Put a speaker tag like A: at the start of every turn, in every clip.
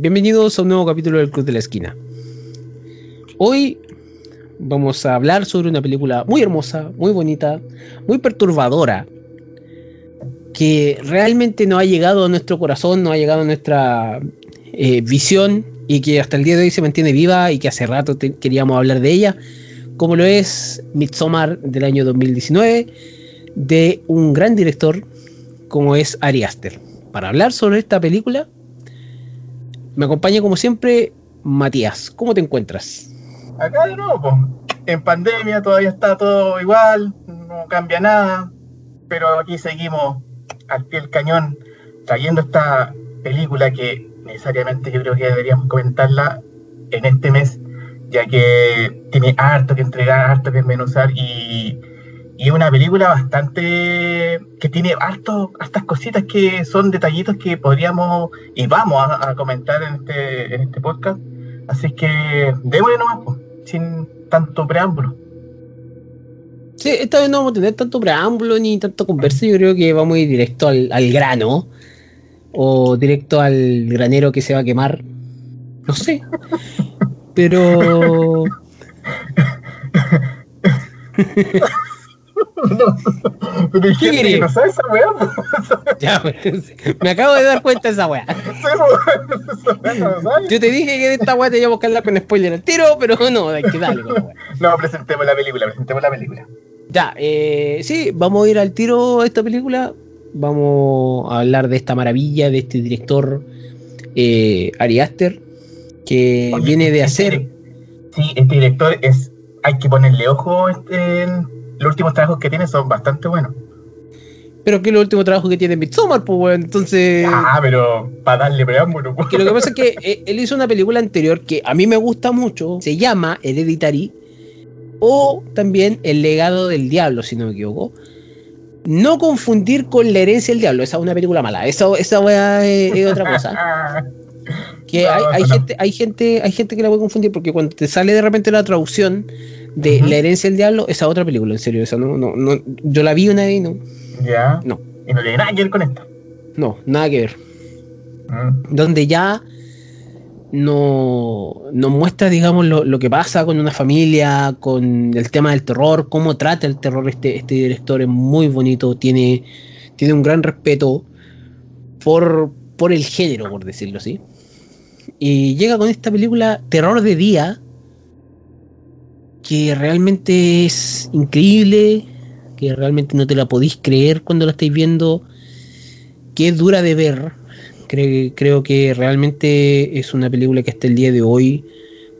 A: Bienvenidos a un nuevo capítulo del Club de la Esquina. Hoy vamos a hablar sobre una película muy hermosa, muy bonita, muy perturbadora, que realmente no ha llegado a nuestro corazón, no ha llegado a nuestra eh, visión y que hasta el día de hoy se mantiene viva y que hace rato queríamos hablar de ella, como lo es Midsommar del año 2019, de un gran director como es Ari Aster. Para hablar sobre esta película, me acompaña como siempre Matías. ¿Cómo te encuentras?
B: Acá de nuevo, en pandemia todavía está todo igual, no cambia nada, pero aquí seguimos al pie del cañón trayendo esta película que necesariamente yo creo que deberíamos comentarla en este mes, ya que tiene harto que entregar, harto que desmenuzar y y es una película bastante que tiene harto, hartas cositas que son detallitos que podríamos y vamos a, comentar en este, en este podcast. Así que démosle nomás, pues, sin tanto preámbulo.
A: Sí, esta vez no vamos a tener tanto preámbulo ni tanto conversa. Yo creo que vamos a ir directo al, al grano. O directo al granero que se va a quemar. No sé. Pero.
B: pero ¿Qué no sabe esa weá?
A: ya, me acabo de dar cuenta de esa weá. Yo te dije que de esta weá te iba a buscarla con spoiler al tiro, pero no, hay que darle con la weá.
B: No, presentemos la película, presentemos la película.
A: Ya, eh, sí, vamos a ir al tiro a esta película. Vamos a hablar de esta maravilla, de este director eh, Ari Aster, que viene de
B: este
A: hacer.
B: Sí, este director es. Hay que ponerle ojo este, los últimos trabajos que tiene son bastante buenos.
A: Pero que los últimos trabajos que tiene Midsommar, pues, bueno, entonces.
B: Ah, pero para darle preámbulo, pues.
A: Que lo que pasa es que eh, él hizo una película anterior que a mí me gusta mucho, se llama Hereditary, o también El legado del diablo, si no me equivoco. No confundir con La herencia del diablo, esa es una película mala, esa, esa es, otra cosa. que hay, hay gente, hay gente, hay gente que la puede confundir porque cuando te sale de repente la traducción de La herencia del diablo, esa otra película, en serio, esa no, no, no, yo la vi una vez y no.
B: Ya. No. Y no tiene nada que ver con esta.
A: No, nada que ver. Mm. Donde ya no, nos muestra, digamos, lo, que pasa con una familia, con el tema del terror, cómo trata el terror este, este director, es muy bonito, tiene, tiene un gran respeto por, por el género, por decirlo así. Y llega con esta película Terror de Día, que realmente es increíble, que realmente no te la podéis creer cuando la estáis viendo, que es dura de ver. Creo, creo que realmente es una película que hasta el día de hoy,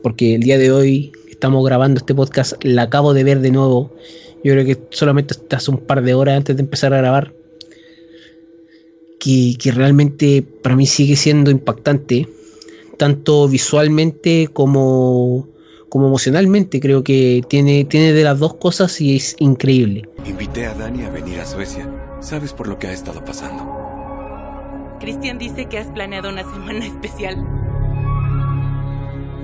A: porque el día de hoy estamos grabando este podcast, la acabo de ver de nuevo. Yo creo que solamente hace un par de horas antes de empezar a grabar. Que, que realmente para mí sigue siendo impactante, tanto visualmente como como emocionalmente. Creo que tiene, tiene de las dos cosas y es increíble.
C: Invité a Dani a venir a Suecia. Sabes por lo que ha estado pasando.
D: Cristian dice que has planeado una semana especial.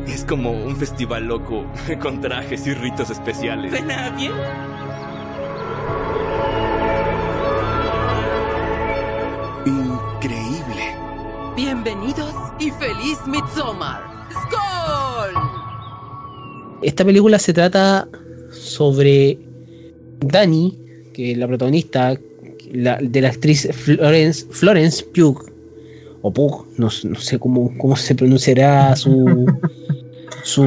C: Es como un festival loco, con trajes y ritos especiales.
D: ¿Suena bien?
C: Increíble.
D: Bienvenidos y feliz Midsommar. ¡Skol!
A: Esta película se trata sobre Dani, que es la protagonista de la actriz Florence, Florence Pugh, o Pugh, no, sé cómo, cómo se pronunciará su, su,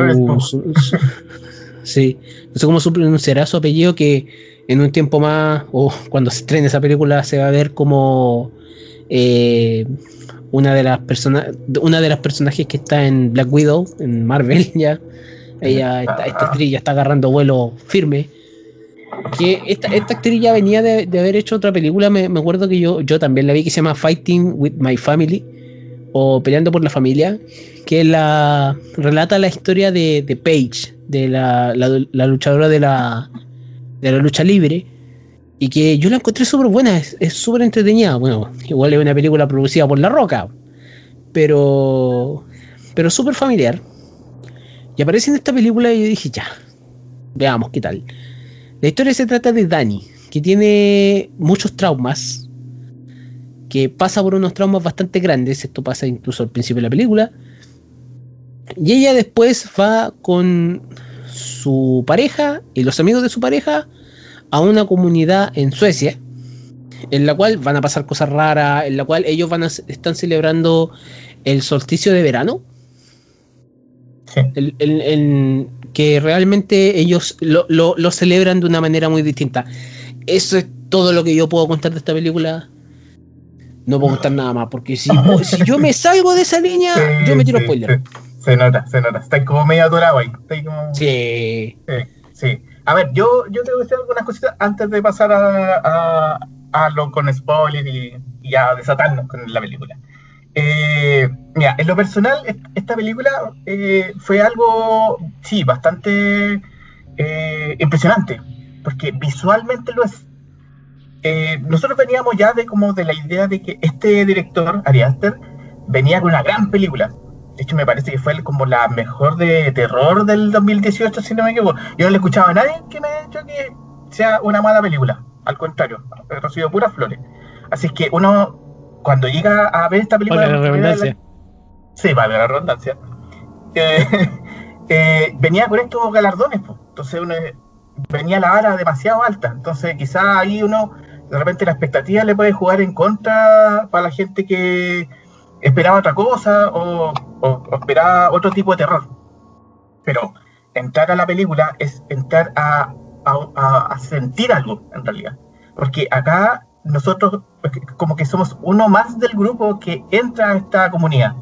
A: sí, no sé cómo se pronunciará su apellido, que en un tiempo más, o cuando se estrene esa película, se va a ver como eh, una de las personas, una de las personajes que está en Black Widow, en Marvel ya. Ella, esta, esta actriz ya está agarrando vuelo firme. Que esta, esta actriz ya venía de, haber hecho otra película, me, acuerdo que yo, yo también la vi que se llama Fighting with My Family o Peleando por la Familia, que la relata la historia de, de Paige, de la, la, luchadora de la, de la lucha libre, y que yo la encontré súper buena, es súper entretenida. Bueno, igual es una película producida por La Roca, pero, pero súper familiar. Y aparece en esta película y yo dije, ya, veamos qué tal. La historia se trata de Dani, que tiene muchos traumas, que pasa por unos traumas bastante grandes, esto pasa incluso al principio de la película, Y ella después va con su pareja y los amigos de su pareja a una comunidad en Suecia, en la cual van a pasar cosas raras, en la cual ellos van a, están celebrando el solsticio de verano.
B: Sí.
A: El- el- el- que realmente ellos lo, lo- lo celebran de una manera muy distinta. Eso es todo lo que yo puedo contar de esta película. No puedo contar nada más, porque si, si yo me salgo de esa línea,
B: Sí,
A: yo me tiro
B: sí,
A: spoiler.
B: Se nota, se nota. Está como medio atorado ahí. Está ahí como...
A: Sí.
B: Sí, sí. A ver, yo, yo tengo que decir algunas cositas antes de pasar a, a, a lo con spoiler y, y a desatarnos con la película. Eh, mira, en lo personal, est- esta película eh, fue algo, sí, bastante eh, impresionante, porque visualmente lo es. Eh, nosotros veníamos ya de como de la idea de que este director, Ari Aster, venía con una gran película. De hecho, me parece que fue como la mejor de terror del 2018, si no me equivoco. Yo no le escuchaba a nadie que me haya dicho que sea una mala película. Al contrario, he recibido puras flores. Así que uno, cuando llega a ver esta película...
A: Para la redundancia.
B: Sí, vale la redundancia. Eh, eh, venía con estos galardones, pues. entonces uno eh, venía la vara demasiado alta. Entonces, quizás ahí uno, de repente, la expectativa le puede jugar en contra para la gente que esperaba otra cosa o, o- o esperaba otro tipo de terror. Pero entrar a la película es entrar a, a- a- a sentir algo, en realidad. Porque acá nosotros, pues, como que somos uno más del grupo que entra a esta comunidad.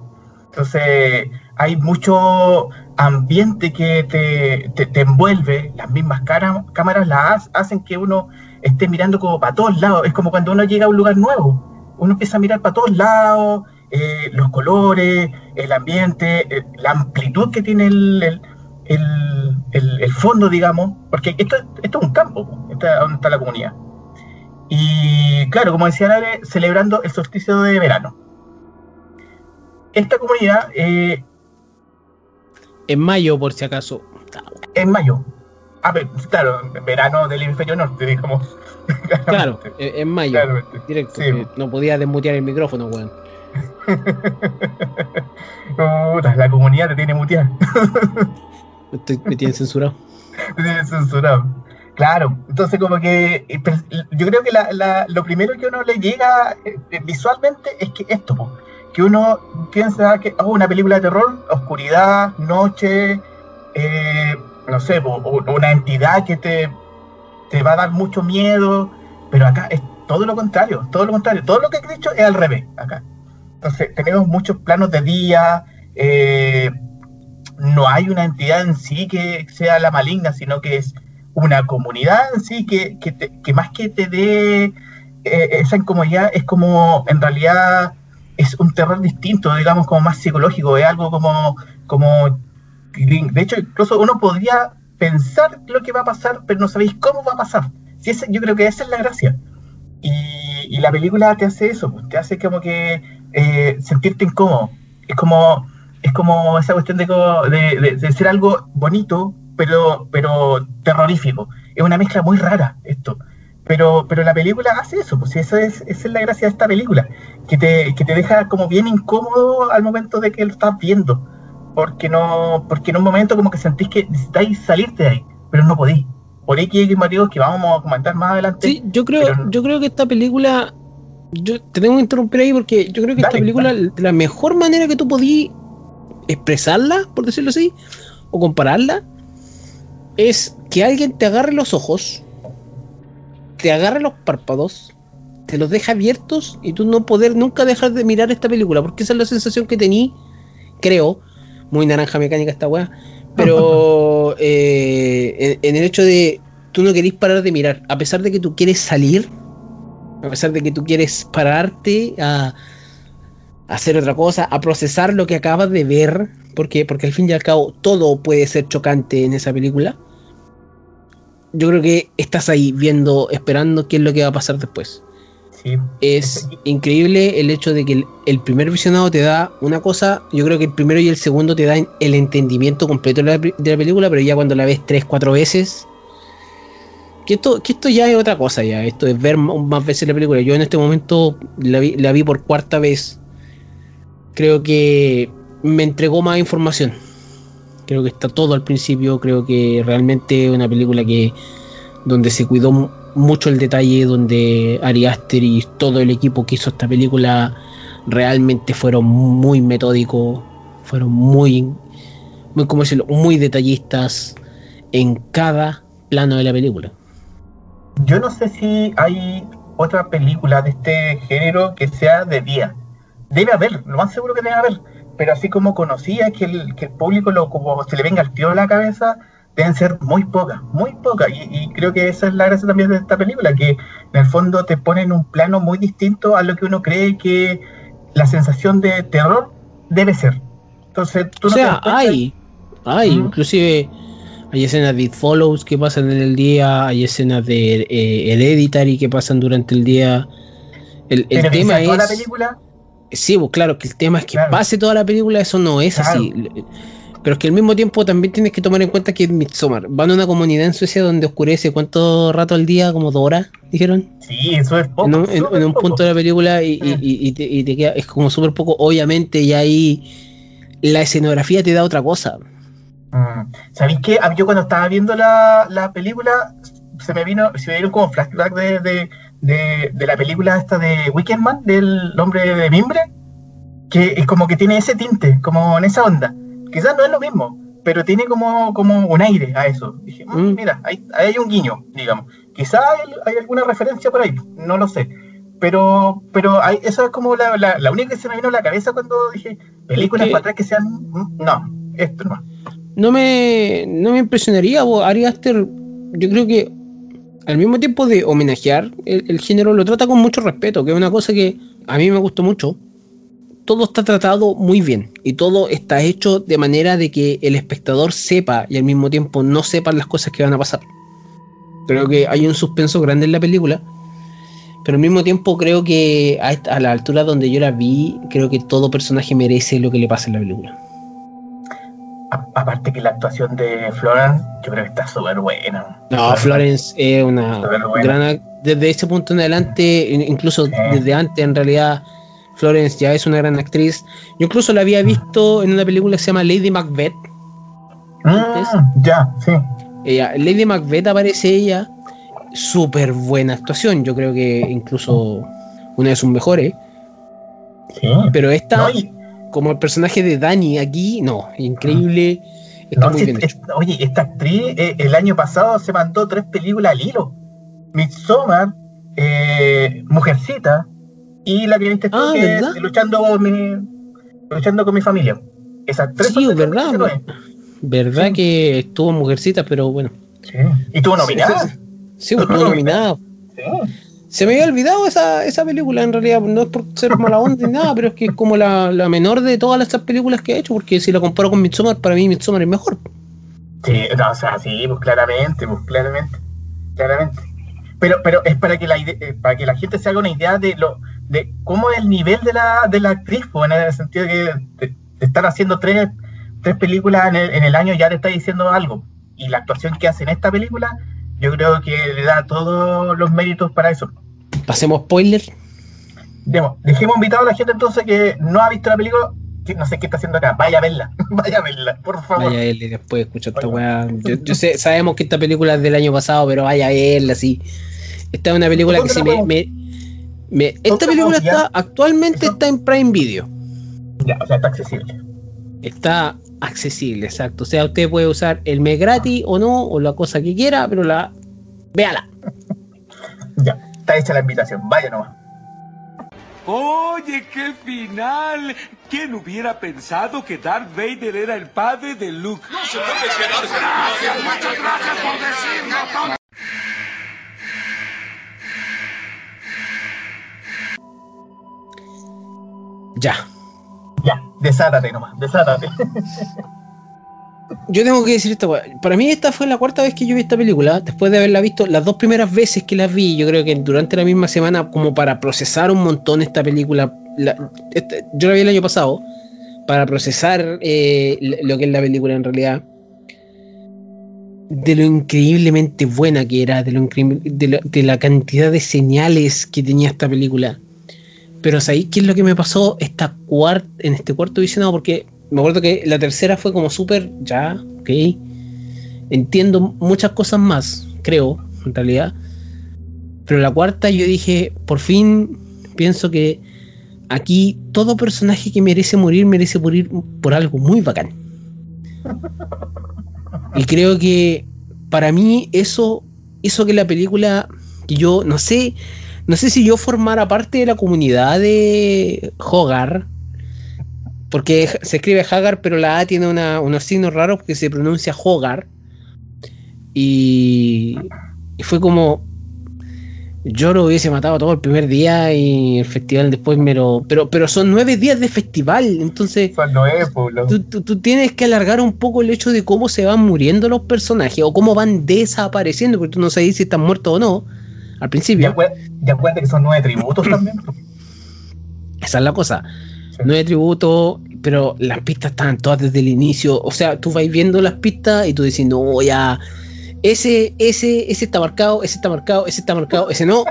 B: Entonces, hay mucho ambiente que te, te- te envuelve, las mismas cara- cámaras las ha- hacen que uno esté mirando como para todos lados. Es como cuando uno llega a un lugar nuevo, uno empieza a mirar para todos lados, eh, los colores, el ambiente, eh, la amplitud que tiene el, el- el- el- el fondo, digamos, porque esto, esto es un campo, po, esta- donde está la comunidad. Y claro, como decía Lare, celebrando el solsticio de verano. Esta comunidad eh,
A: En mayo, por si acaso.
B: en mayo. Ah, pero, claro, verano del hemisferio norte, digamos.
A: Claro, en en mayo.
B: Claramente.
A: Directo.
B: Sí.
A: No podía desmutear el micrófono, weón.
B: Puta, la comunidad te tiene muteado.
A: Estoy- me tienen censurado.
B: te tiene censurado. Claro, entonces como que eh, yo creo que la- lo primero que uno le llega eh, eh, visualmente es que esto, que uno piensa que oh, una película de terror, oscuridad, noche, eh, no sé, una entidad que te, te va a dar mucho miedo, pero acá es todo lo contrario, todo lo contrario, todo lo que he dicho es al revés acá. Entonces tenemos muchos planos de día, eh, no hay una entidad en sí que sea la maligna, sino que es una comunidad en sí que, que, te- que más que te dé eh, esa incomodidad, es como en realidad es un terror distinto, digamos, como más psicológico, es algo como, como de hecho, incluso uno podría pensar lo que va a pasar, pero no sabéis cómo va a pasar. Si ese, yo creo que esa es la gracia. Y, y la película te hace eso, pues, te hace como que eh, sentirte incómodo. Es como, es como esa cuestión de, de, de- de ser algo bonito, pero, pero terrorífico. Es una mezcla muy rara esto. Pero, pero la película hace eso, pues esa es, esa es la gracia de esta película, que te, que te deja como bien incómodo al momento de que lo estás viendo. Porque no, porque en un momento como que sentís que necesitáis salirte de ahí, pero no podéis. Por ahí que hay motivos que vamos a comentar más adelante.
A: Sí, yo creo, yo creo que esta película. Yo te tengo que interrumpir ahí porque yo creo que esta
B: Dale,
A: película, de la mejor manera que tú podías expresarla, por decirlo así, o compararla, es que alguien te agarre los ojos, te agarre los párpados, te los deja abiertos y tú no poder nunca dejar de mirar esta película, porque esa es la sensación que tení, creo, muy naranja mecánica esta weá, pero eh, en, en el hecho de tú no querés parar de mirar, a pesar de que tú quieres salir, a pesar de que tú quieres pararte a, a hacer otra cosa, a procesar lo que acabas de ver, porque, porque al fin y al cabo todo puede ser chocante en esa película. Yo creo que estás ahí viendo, esperando qué es lo que va a pasar después.
B: Sí.
A: Es increíble el hecho de que el, el primer visionado te da una cosa, yo creo que el primero y el segundo te dan el entendimiento completo de la, de la película, pero ya cuando la ves tres, cuatro veces, que esto, que esto ya es otra cosa ya, esto es ver más veces la película. Yo en este momento la vi, la vi por cuarta vez, creo que me entregó más información, Creo que está todo al principio. Creo que realmente una película que donde se cuidó mu- mucho el detalle, donde Ari Aster y todo el equipo que hizo esta película realmente fueron muy metódicos, fueron muy, muy ¿cómo decirlo? muy detallistas en cada plano de la película.
B: Yo no sé si hay otra película de este género que sea de día. Debe haber, lo más seguro que debe haber. Pero así como conocía que el, que el público lo, como se le venga el tío a la cabeza, deben ser muy pocas, muy pocas. Y, y creo que esa es la gracia también de esta película, que en el fondo te pone en un plano muy distinto a lo que uno cree que la sensación de terror debe ser. Entonces, tú
A: O
B: no te
A: sea,
B: cuenta-
A: hay, hay, inclusive hay escenas de It Follows que pasan en el día, hay escenas de eh, Hereditary que pasan durante el día. El, el tema
B: toda la
A: es.
B: película,
A: Sí, pues claro, que el tema es que
B: Claro.
A: pase toda la película, eso no es
B: Claro.
A: así. Pero es que al mismo tiempo también tienes que tomar en cuenta que Midsommar. Van a una comunidad en Suecia donde oscurece cuánto rato al día, como dos horas, dijeron.
B: sí, eso es poco.
A: en un, en-
B: súper
A: en un
B: poco.
A: punto de la película y, y-
B: Mm.
A: y- te, y te queda, es como súper poco. Obviamente, y ahí la escenografía te da otra cosa.
B: Mm. ¿Sabéis qué? A mí Yo cuando estaba viendo la, la película, se me vino, se me dieron como flashback de, de, de, de la película esta de Weekend Man, del hombre de mimbre, que es como que tiene ese tinte, como en esa onda. Quizás no es lo mismo, pero tiene como, como un aire a eso. Dije, mm,
A: Mm.
B: mira, ahí, ahí hay un guiño, digamos. Quizás hay, hay alguna referencia por ahí, no lo sé. Pero, pero hay, eso es como la, la, la única que se me vino a la cabeza cuando dije películas
A: que-
B: para atrás que sean. mm, No, esto no.
A: No me, no me impresionaría, Ari Aster, yo creo que al mismo tiempo de homenajear el, género, lo trata con mucho respeto, que es una cosa que a mí me gustó mucho. Todo está tratado muy bien y todo está hecho de manera de que el espectador sepa y al mismo tiempo no sepa las cosas que van a pasar. Creo que hay un suspenso grande en la película, pero al mismo tiempo creo que a la altura donde yo la vi, creo que todo personaje merece lo que le pasa en la película.
B: A- aparte que la actuación de Florence, yo creo que está súper buena.
A: No, Florence es una gran desde ese punto en adelante, in- incluso
B: Sí.
A: desde antes en realidad, Florence ya es una gran actriz. Yo incluso la había visto en una película que se llama Lady Macbeth.
B: Mm, ya, sí.
A: Ella, Lady Macbeth aparece ella, súper buena actuación, yo creo que incluso una de sus mejores.
B: sí.
A: Pero esta,
B: No, y-
A: como el personaje de Dani aquí, no, increíble, está
B: no,
A: muy bien hecho.
B: oye, esta actriz eh, el año pasado se mandó tres películas al hilo. Midsommar, eh, Mujercita y la que viste
A: Ah,
B: que
A: ¿verdad?
B: es luchando con mi, luchando con mi familia. Esas tres
A: Sí, ¿verdad?
B: 2019.
A: Verdad
B: Sí.
A: que estuvo Mujercita, pero bueno.
B: Sí. Y tuvo nominada.
A: Sí, estuvo nominada.
B: Sí.
A: Se me había olvidado esa, esa película en realidad, no es por ser mala onda ni nada, pero es que es como la, la menor de todas estas películas que ha hecho, porque si la comparo con Midsommar, para mí Midsommar es mejor.
B: Sí, o sea, sí, pues claramente, pues claramente, claramente. Pero, pero es para que la eh, para que la gente se haga una idea de lo, de cómo es el nivel de la, de la actriz, pues, en el sentido de que estar haciendo tres, tres películas en el, en el año ya te está diciendo algo. Y la actuación que hace en esta película, yo creo que le da todos los méritos para eso.
A: Pasemos spoiler.
B: Demos, dejemos invitado a la gente entonces que no ha visto la película, que no sé qué está haciendo acá, vaya a verla, vaya a verla, por favor.
A: Vaya a verla y después escucha esta weá. Yo, yo sé, sabemos que esta película es del año pasado, pero vaya a verla, sí. Esta es una película que
B: ¿Dónde
A: se me, me- me-
B: ¿Dónde
A: Esta
B: la
A: película está actualmente está en Prime Video.
B: Ya, o sea, está accesible.
A: Está accesible, exacto. O sea, usted puede usar el mes gratis o no, o la cosa que quiera, pero la. Véala.
B: Ya, está hecha la invitación, vaya nomás.
E: Oye, qué final. ¿Quién hubiera pensado que Darth Vader era el padre de Luke?
A: Ya.
B: Ya, desátate nomás, desátate.
A: Yo tengo que decir esta. Para mí esta fue la cuarta vez que yo vi esta película. Después de haberla visto las dos primeras veces que la vi, yo creo que durante la misma semana, como para procesar un montón esta película. la- esta- yo la vi el año pasado. Para procesar eh, lo que es la película en realidad. De lo increíblemente buena que era, de, lo de, de la cantidad de señales que tenía esta película. Pero ¿sabéis qué es lo que me pasó esta en este cuarto visionado? Porque me acuerdo que la tercera fue como súper, ya, ok. Entiendo muchas cosas más, creo, en realidad. Pero la cuarta yo dije, por fin pienso que aquí todo personaje que merece morir merece morir por algo muy bacán. Y creo que para mí eso, eso que la película, que yo no sé, no sé si yo formara parte de la comunidad de Hogar, porque se escribe Hagar, pero la A tiene unos signos raros porque se pronuncia Hogar. Y, y fue como, yo lo hubiese matado todo el primer día y el festival después me lo. Pero, pero son nueve días de festival, entonces. tú, tú, tienes que alargar un poco el hecho de cómo se van muriendo los personajes o cómo van desapareciendo, porque tú no sabes si están muertos o no al principio.
B: Ya cuenta que son nueve tributos también.
A: Esa es la cosa. Nueve tributos, pero las pistas están todas desde el inicio. O sea, tú vas viendo las pistas y tú dices, no, ya ese, ese, ese está marcado, ese está marcado, ese está marcado, ese no.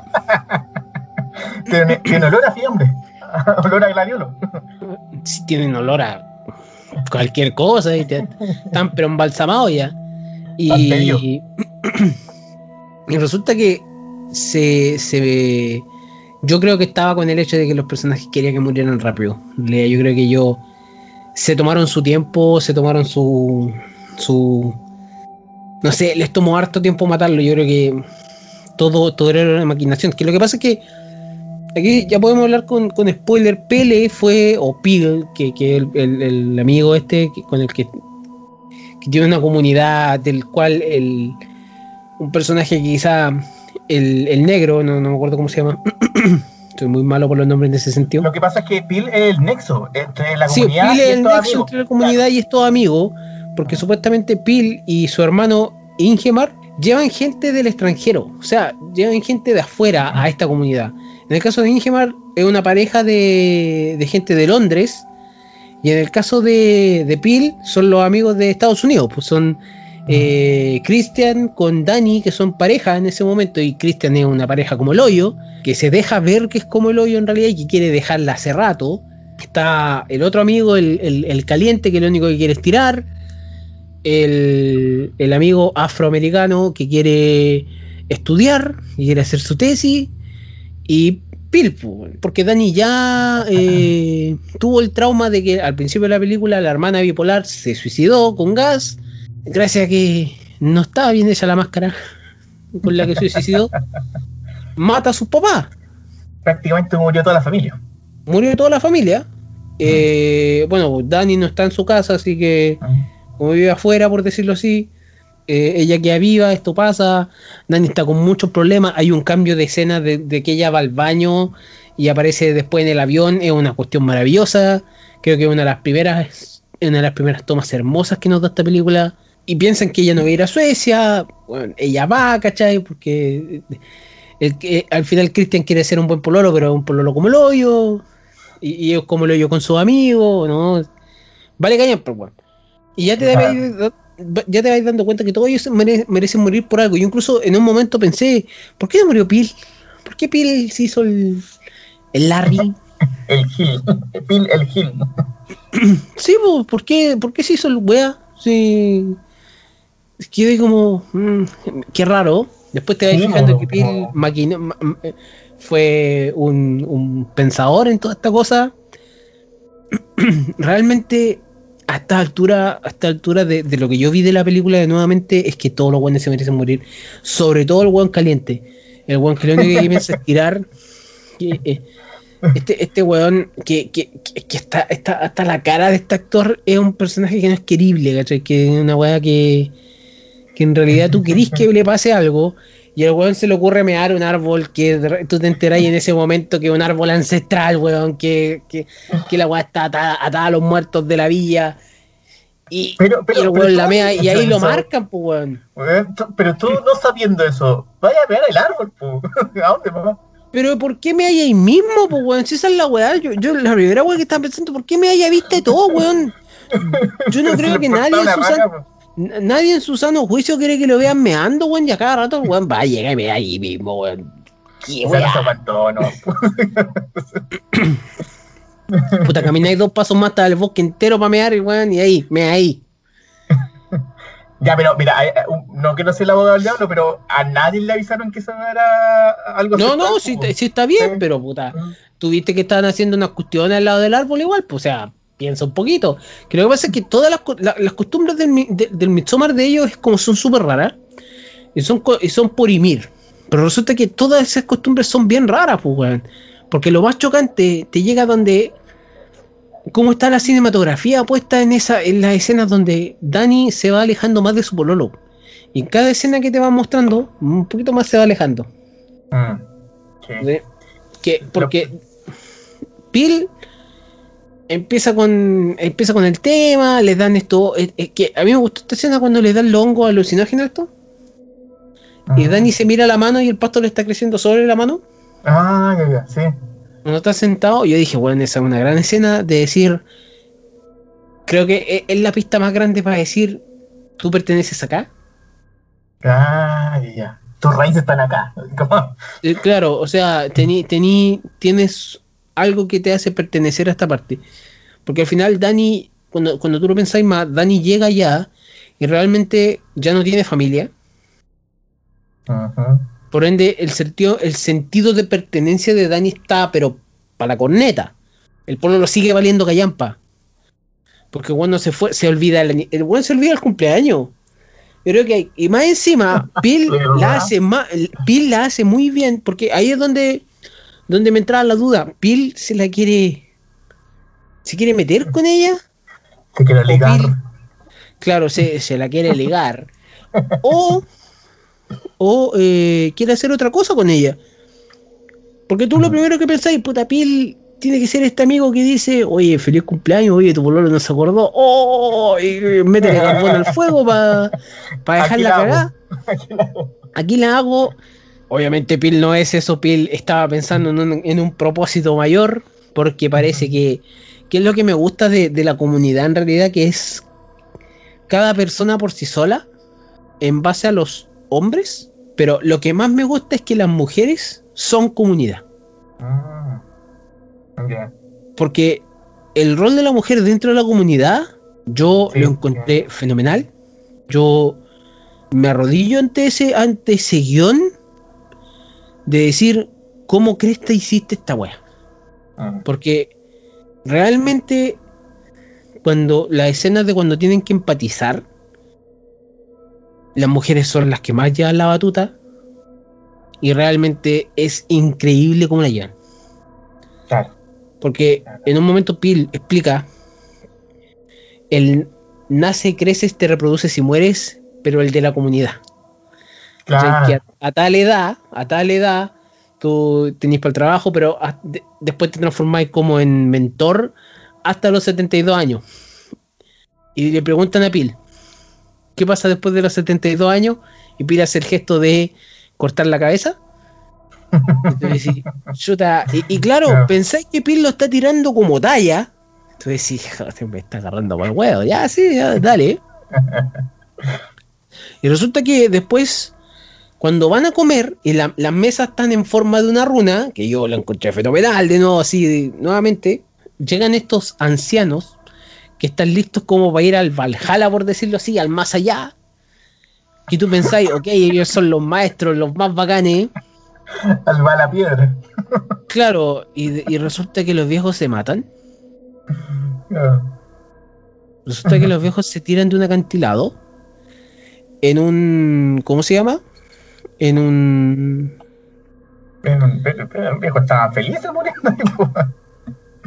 B: tiene, olor a fiambre, olor a gladiolo.
A: Sí, tienen olor a cualquier cosa, y están pero embalsamados ya. Y, y resulta que se, se yo creo que estaba con el hecho de que los personajes querían que murieran rápido. Yo creo que ellos se tomaron su tiempo, se tomaron su, su no sé, les tomó harto tiempo matarlo. Yo creo que todo, todo era una maquinación. Que lo que pasa es que aquí ya podemos hablar con, spoiler. Pele fue, o Pil, que, que el, el, amigo este con el que, que, tiene una comunidad del cual el, un personaje quizá el, el negro, no, no me acuerdo cómo se llama. Estoy muy malo por los nombres en ese sentido.
B: Lo que pasa es que Pil es el nexo entre la comunidad
A: sí, Pil es el nexo entre la comunidad y es todo amigo porque supuestamente Pil y su hermano Ingemar llevan gente del extranjero, o sea, llevan gente de afuera a esta comunidad. En el caso de Ingemar es una pareja de, gente de Londres y en el caso de, de Pil son los amigos de Estados Unidos, pues son eh, Christian con Dani, que son pareja en ese momento, y Christian es una pareja como el hoyo, que se deja ver que es como el hoyo en realidad y que quiere dejarla hace rato. Está el otro amigo, el, el caliente, que lo único que quiere es tirar. El, amigo afroamericano que quiere estudiar, que quiere hacer su tesis, y Pilpu, porque Dani ya eh, tuvo el trauma de que al principio de la película la hermana bipolar se suicidó con gas, gracias a que no estaba bien ella la máscara con la que se suicidó, mata a su papá.
B: Prácticamente murió toda la familia.
A: Murió toda la familia. Eh, bueno, Dani no está en su casa, así que como vive afuera, por decirlo así. Eh, ella queda viva, esto pasa. Dani está con muchos problemas. Hay un cambio de escena de, que ella va al baño y aparece después en el avión. Es una cuestión maravillosa. Creo que es una de las primeras, una de las primeras tomas hermosas que nos da esta película. Y piensan que ella no va a ir a Suecia. Bueno, ella va, ¿cachai? Porque al final Christian quiere ser un buen pololo, pero es un pololo como el hoyo. Y, y es como el hoyo con su amigo, ¿no? Vale cañón, pero bueno. Y ya te, ya te vais dando cuenta que todos ellos merecen morir por algo. Yo incluso en un momento pensé, ¿por qué no murió Pil? ¿Por qué Pil se hizo el, el Larry?
B: el Gil, Pil el Gil.
A: sí, pues, ¿por qué, ¿por qué se hizo el wea? Sí. Quedé como, mm, qué raro. Después te vas fijando que Pil eh, fue un, un pensador en toda esta cosa. Realmente a esta altura, a esta altura de, lo que yo vi de la película de nuevamente es que todos los buenos se merecen morir. Sobre todo el buen caliente. El buen que lo único que piensa es tirar. Eh, este, este weón que, que, que, está, está, hasta la cara de este actor es un personaje que no es querible, ¿cachai? Que es una weá que, que en realidad tú querís que le pase algo y al weón se le ocurre mear un árbol que tú te enterás en ese momento que es un árbol ancestral, weón, que, que, que la weá está atada, a los muertos de la villa. Y, pero, pero, y el weón la mea y ahí lo marcan, pues
B: weón. Pero tú no sabiendo eso, vaya a mear el árbol, pues. ¿A dónde, mamá?
A: Pero ¿por qué me hay ahí mismo, pues weón? Si esa es la weá, yo, yo la primera weá que estaba pensando, ¿por qué me haya visto todo, weón? Yo no creo que nadie en, su sano, nadie en su sano juicio quiere que lo vean meando, weón, y a cada rato, weón, va, llega y me ahí mismo, weón.
B: ¿Qué weá? No,
A: Puta, camináis dos pasos más hasta el bosque entero para mear, weón, y ahí, me ahí.
B: Ya, pero mira, eh, no quiero ser la boda del diablo, pero a nadie le avisaron que eso era algo
A: No, no, sí, sí está bien,
B: Sí.
A: pero puta,
B: Mm.
A: tuviste que estaban haciendo unas cuestiones al lado del árbol igual, pues, o sea, piensa un poquito. Que lo que pasa es que todas las, co- la- las costumbres del, de- del Midsommar de ellos es como son súper raras y son, y son por Ymir. Pero resulta que todas esas costumbres son bien raras, pues, weón. Porque lo más chocante te llega donde. ¿Cómo está la cinematografía puesta en, esa, en las escenas donde Dani se va alejando más de su pololo? Y en cada escena que te va mostrando, un poquito más se va alejando.
B: Sí.
A: ¿sí? Que, porque Bill empieza con empieza con el tema, les dan esto. Es, es que a mí me gustó esta escena cuando les dan los hongos alucinógenos esto. Y
B: Mm.
A: Dani se mira la mano y el pasto le está creciendo sobre la mano.
B: Ah, ya, ya, sí.
A: Cuando está sentado, yo dije, bueno, esa es una gran escena de decir. Creo que e- es la pista más grande para decir, tú perteneces acá.
B: Ah, ya, ya. Tus raíces están acá.
A: Eh, claro, o sea, tení, tení- tienes algo que te hace pertenecer a esta parte. Porque al final Dani, cuando, cuando tú lo pensáis más, Dani llega allá y realmente ya no tiene familia.
B: Ujú.
A: Por ende, el sentido, el sentido de pertenencia de Dani está, pero para la corneta. El pueblo lo sigue valiendo callampa. Porque cuando se fue, se olvida el, el bueno se olvida el cumpleaños. Yo creo que hay- y más encima, Bill la hace más, Bill la hace muy bien, porque ahí es donde, donde me entraba la duda. Bill se la quiere, se quiere meter con ella.
B: Te quiero ligar.
A: Bill- Claro, se, se la quiere ligar. O, o eh, quiere hacer otra cosa con ella. Porque tú lo primero que pensáis, puta piel, tiene que ser este amigo que dice, oye, feliz cumpleaños, oye, tu pololo no se acordó, oh, y métele carbón al fuego para
B: Aquí
A: dejarla
B: la hago.
A: cagada.
B: Aquí la hago.
A: Obviamente Pil no es eso, Pil estaba pensando en un, en un propósito mayor, porque parece que, que es lo que me gusta de, de la comunidad en realidad, que es cada persona por sí sola, en base a los hombres, pero lo que más me gusta es que las mujeres son comunidad,
B: Ah,
A: porque el rol de la mujer dentro de la comunidad, yo
B: Sí,
A: lo encontré fenomenal, yo me arrodillo ante ese, ante ese guion de decir, ¿cómo crees que hiciste esta wea?
B: Mm.
A: Porque realmente cuando las escenas de cuando tienen que empatizar, las mujeres son las que más llevan la batuta y realmente es increíble cómo la llevan.
B: Claro.
A: Porque en un momento Pil explica, el nace, creces, te reproduces y mueres, pero el de la comunidad. ¿Cachai?
B: Claro.
A: Que a, a tal edad, a tal edad, tú tenés para el trabajo, pero a- de- después te transformáis como en mentor hasta los 72 años. Y le preguntan a Pil, ¿qué pasa después de los 72 años? Y Pil hace el gesto de cortar la cabeza. "Chuta", y, y claro,
B: Claro.
A: pensáis que Pil lo está tirando como talla. Tú decís, "Joder, me está agarrando por el huevo. Ya, sí, ya, dale. Y resulta que después, cuando van a comer y la- las mesas están en forma de una runa, que yo la encontré fenomenal, de nuevo, así, de- nuevamente, llegan estos ancianos que están listos como para ir al Valhalla, por decirlo así, al más allá. Y tú pensáis, ok, ellos son los maestros, los más bacanes.
B: Al la piedra.
A: Claro, y, y resulta que los viejos se matan.
B: Claro.
A: Resulta que los viejos se tiran de un acantilado. En un. ¿Cómo se llama? En un.
B: Pero, pero- pero el viejo estaba feliz muriendo.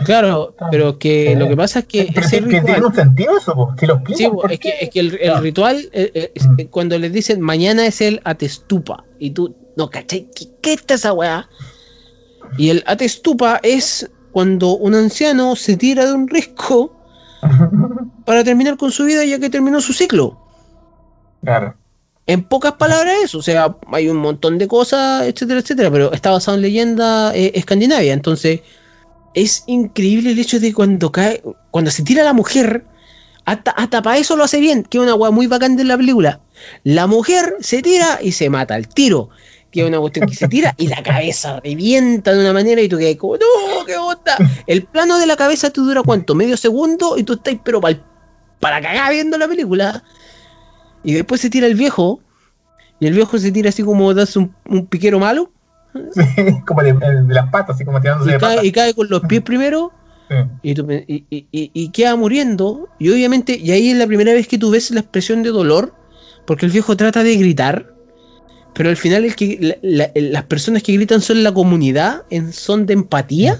A: Claro, pero que lo que pasa es que
B: Pero
A: ese
B: sí, que tiene
A: ritual.
B: un sentido eso, po. si lo explican.
A: Sí, po,
B: ¿por
A: es que, es que el, el
B: Ah.
A: ritual, eh, eh, es-
B: Mm.
A: eh, cuando les dicen mañana es el atestupa, y tú, no, ¿cachai? ¿Qué, qué está esa weá? Y el atestupa es cuando un anciano se tira de un risco para terminar con su vida ya que terminó su ciclo.
B: Claro.
A: En pocas palabras eso, o sea, hay un montón de cosas, etcétera, etcétera, pero está basado en leyenda eh, escandinavia, entonces es increíble el hecho de cuando cae, cuando se tira la mujer, hasta, hasta para eso lo hace bien, que es una weá muy bacán de la película. La mujer se tira y se mata al tiro. que es una cuestión que se tira y la cabeza revienta de una manera y tú quedas como, no, qué onda. El plano de la cabeza te dura cuánto, medio segundo y tú estás pero para, para cagar viendo la película. Y después se tira el viejo y el viejo se tira así como das un, un piquero malo.
B: Sí, como de, de las patas, así como tirándose
A: Y
B: de
A: cae,
B: patas.
A: y cae con los pies primero
B: Sí.
A: y, tú y- y- queda muriendo. Y obviamente, y ahí es la primera vez que tú ves la expresión de dolor, porque el viejo trata de gritar, pero al final el que, la- la- las personas que gritan son la comunidad en son de empatía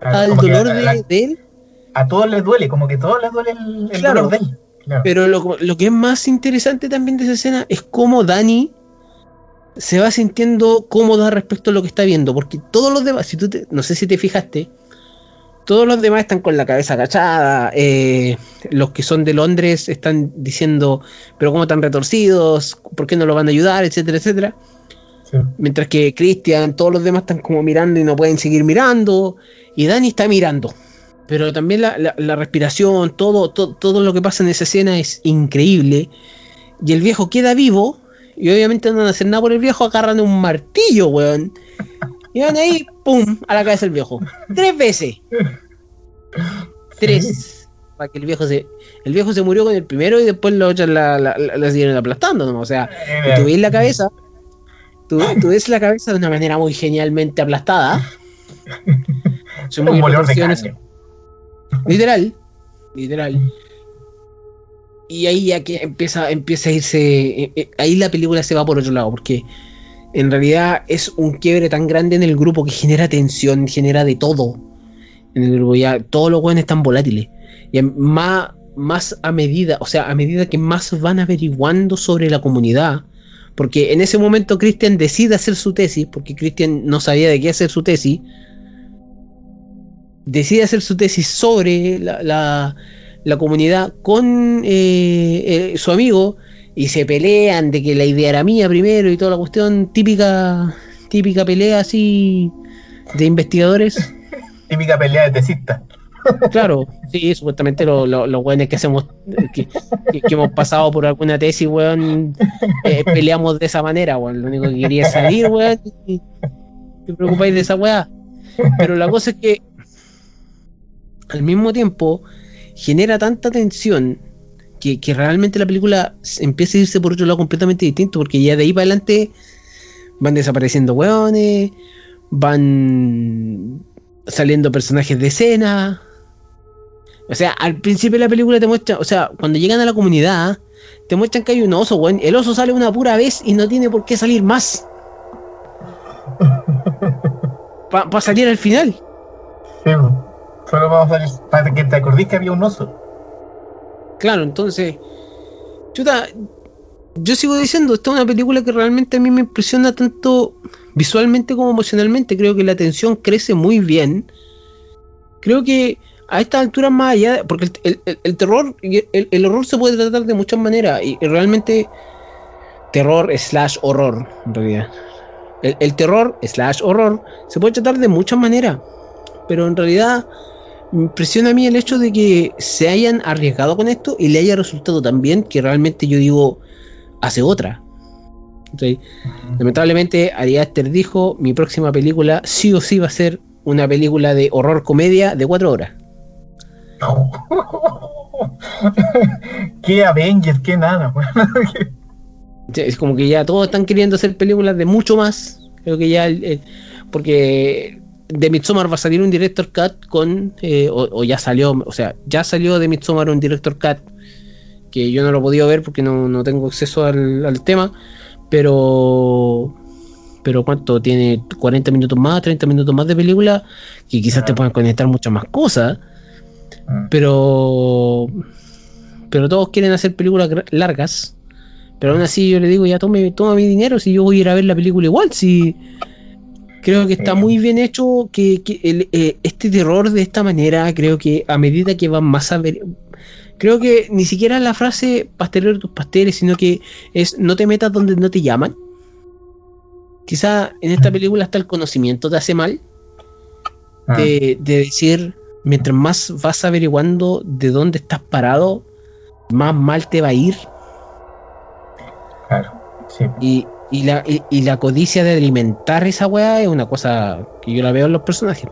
A: al
B: que
A: dolor
B: a,
A: de,
B: la-
A: de él.
B: a todos les duele, como que a todos les duele el, el
A: Claro.
B: dolor de él. Claro.
A: Pero lo, lo que es más interesante también de esa escena es cómo Dani se va sintiendo cómoda respecto a lo que está viendo, porque todos los demás, si tú te- no sé si te fijaste, todos los demás están con la cabeza agachada, eh, los que son de Londres están diciendo, pero cómo están retorcidos, por qué no lo van a ayudar, etcétera, etcétera.
B: Sí.
A: Mientras que Christian, todos los demás están como mirando y no pueden seguir mirando. Y Dani está mirando. Pero también la, la- la respiración, todo, todo, todo lo que pasa en esa escena es increíble. Y el viejo queda vivo. Y obviamente no van a hacer nada por el viejo, agarran un martillo, weón. Y van ahí, ¡pum! a la cabeza del viejo. Tres veces. Tres. Para que el viejo se. El viejo se murió con el primero y después los otros la, la, siguieron aplastando, ¿no? O sea, y tú ves la cabeza, tú, tú ves la cabeza de una manera muy genialmente aplastada. Son muy
B: de.
A: Literal, literal. Y ahí ya que empieza, empieza a irse, eh, eh, ahí la película se va por otro lado, porque en realidad es un quiebre tan grande en el grupo que genera tensión, genera de todo. En el grupo ya todos los buenos están volátiles. Y más, más a medida, o sea, a medida que más van averiguando sobre la comunidad, porque en ese momento Christian decide hacer su tesis, porque Christian no sabía de qué hacer su tesis, decide hacer su tesis sobre la, la- la comunidad con eh, eh, su amigo y se pelean de que la idea era mía primero y toda la cuestión típica típica pelea así de investigadores.
B: Típica pelea de tesista.
A: claro sí supuestamente lo- lo- los weones que hacemos que, que- que hemos pasado por alguna tesis weón eh, peleamos de esa manera weón. Lo único que quería es salir weón y te preocupáis de esa weá. Pero la cosa es que al mismo tiempo genera tanta tensión que, que realmente la película empieza a irse por otro lado completamente distinto, porque ya de ahí para adelante van desapareciendo hueones, van saliendo personajes de escena. O sea, al principio de la película te muestra, o sea, cuando llegan a la comunidad, te muestran que hay un oso, weón. El oso sale una pura vez y no tiene por qué salir más. Para salir al final.
B: Sí. Solo vamos a salir para que te acordís que había un oso.
A: Claro, entonces, chuta, yo sigo diciendo, esta es una película que realmente a mí me impresiona tanto visualmente como emocionalmente. Creo que la tensión crece muy bien. Creo que a estas alturas más allá, porque el, el- el- terror, el, horror se puede tratar de muchas maneras y, realmente terror slash horror, en realidad. El terror slash horror se puede tratar de muchas maneras, pero en realidad me impresiona a mí el hecho de que se hayan arriesgado con esto y le haya resultado tan bien que realmente yo digo, hace otra. Lamentablemente, Ari Aster dijo, mi próxima película sí o sí va a ser una película de horror comedia de cuatro horas.
B: No. qué Avengers, qué nada.
A: Es como que ya todos están queriendo hacer películas de mucho más. Creo que ya, el- porque de Midsommar va a salir un director cut con, eh, o, o ya salió, o sea, ya salió de Midsommar un director cut que yo no lo he podido ver porque no, no tengo acceso al, al tema, pero pero cuánto tiene 40 minutos más, 30 minutos más de película, que quizás te
B: Ah.
A: puedan conectar muchas más cosas,
B: Mm.
A: pero pero todos quieren hacer películas largas. Pero aún así yo le digo, ya tome, toma mi dinero si yo voy a ir a ver la película igual, si creo que está muy bien hecho que, que el, eh, este terror de esta manera, creo que a medida que van más a ver, creo que ni siquiera la frase pastelero tus pasteles, sino que es no te metas donde no te llaman. Quizá en esta película hasta el conocimiento te hace mal,
B: Ah,
A: de, de decir, mientras más vas averiguando de dónde estás parado, más mal te va a ir.
B: claro, sí.
A: Y, y la, y, la codicia de alimentar esa weá es una cosa que yo la veo en los personajes.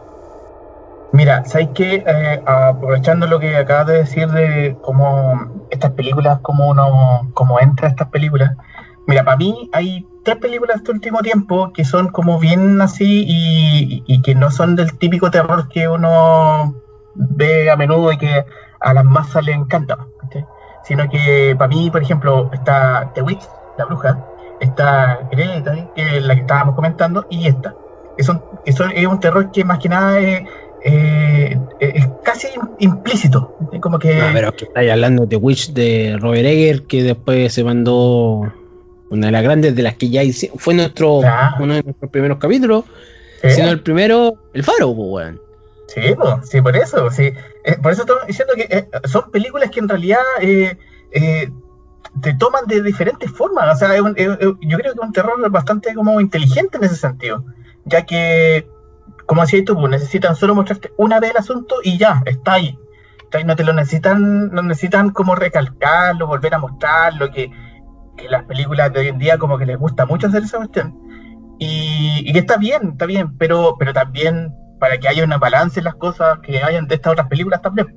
B: Mira, ¿sabes qué? Eh, aprovechando lo que acabas de decir de cómo estas películas, cómo uno cómo entra a estas películas. Mira, para mí hay tres películas este último tiempo que son como bien así y, que no son del típico terror que uno ve a menudo y que a las masas le encanta. Sino que para mí, por ejemplo, está The Witch, la bruja, está Hereditary, que es la que estábamos comentando, y esta. Es un, es un- terror que más que nada es, eh, es casi implícito. Es como que...
A: Pero es que estáis hablando de Witch de Robert Egger, que después se mandó una de las grandes de las que ya hice- fue nuestro uno de nuestros primeros capítulos,
B: ¿eh?
A: sino el primero, el faro, pues, weón.
B: Sí, po, sí, por eso, sí. Eh, por eso estamos diciendo que eh, son películas que en realidad eh, te toman de diferentes formas. O sea, es un- es- yo creo que es un terror bastante como inteligente en ese sentido, ya que, como decías tú, pues, necesitan solo mostrarte una vez el asunto y ya, está ahí. Está ahí, No te lo necesitan, no necesitan como recalcarlo, volver a mostrarlo, que, que las películas de hoy en día como que les gusta mucho hacer esa cuestión. Y, y está bien, está bien, pero, pero también para que haya una balance en las cosas que hayan de estas otras películas también.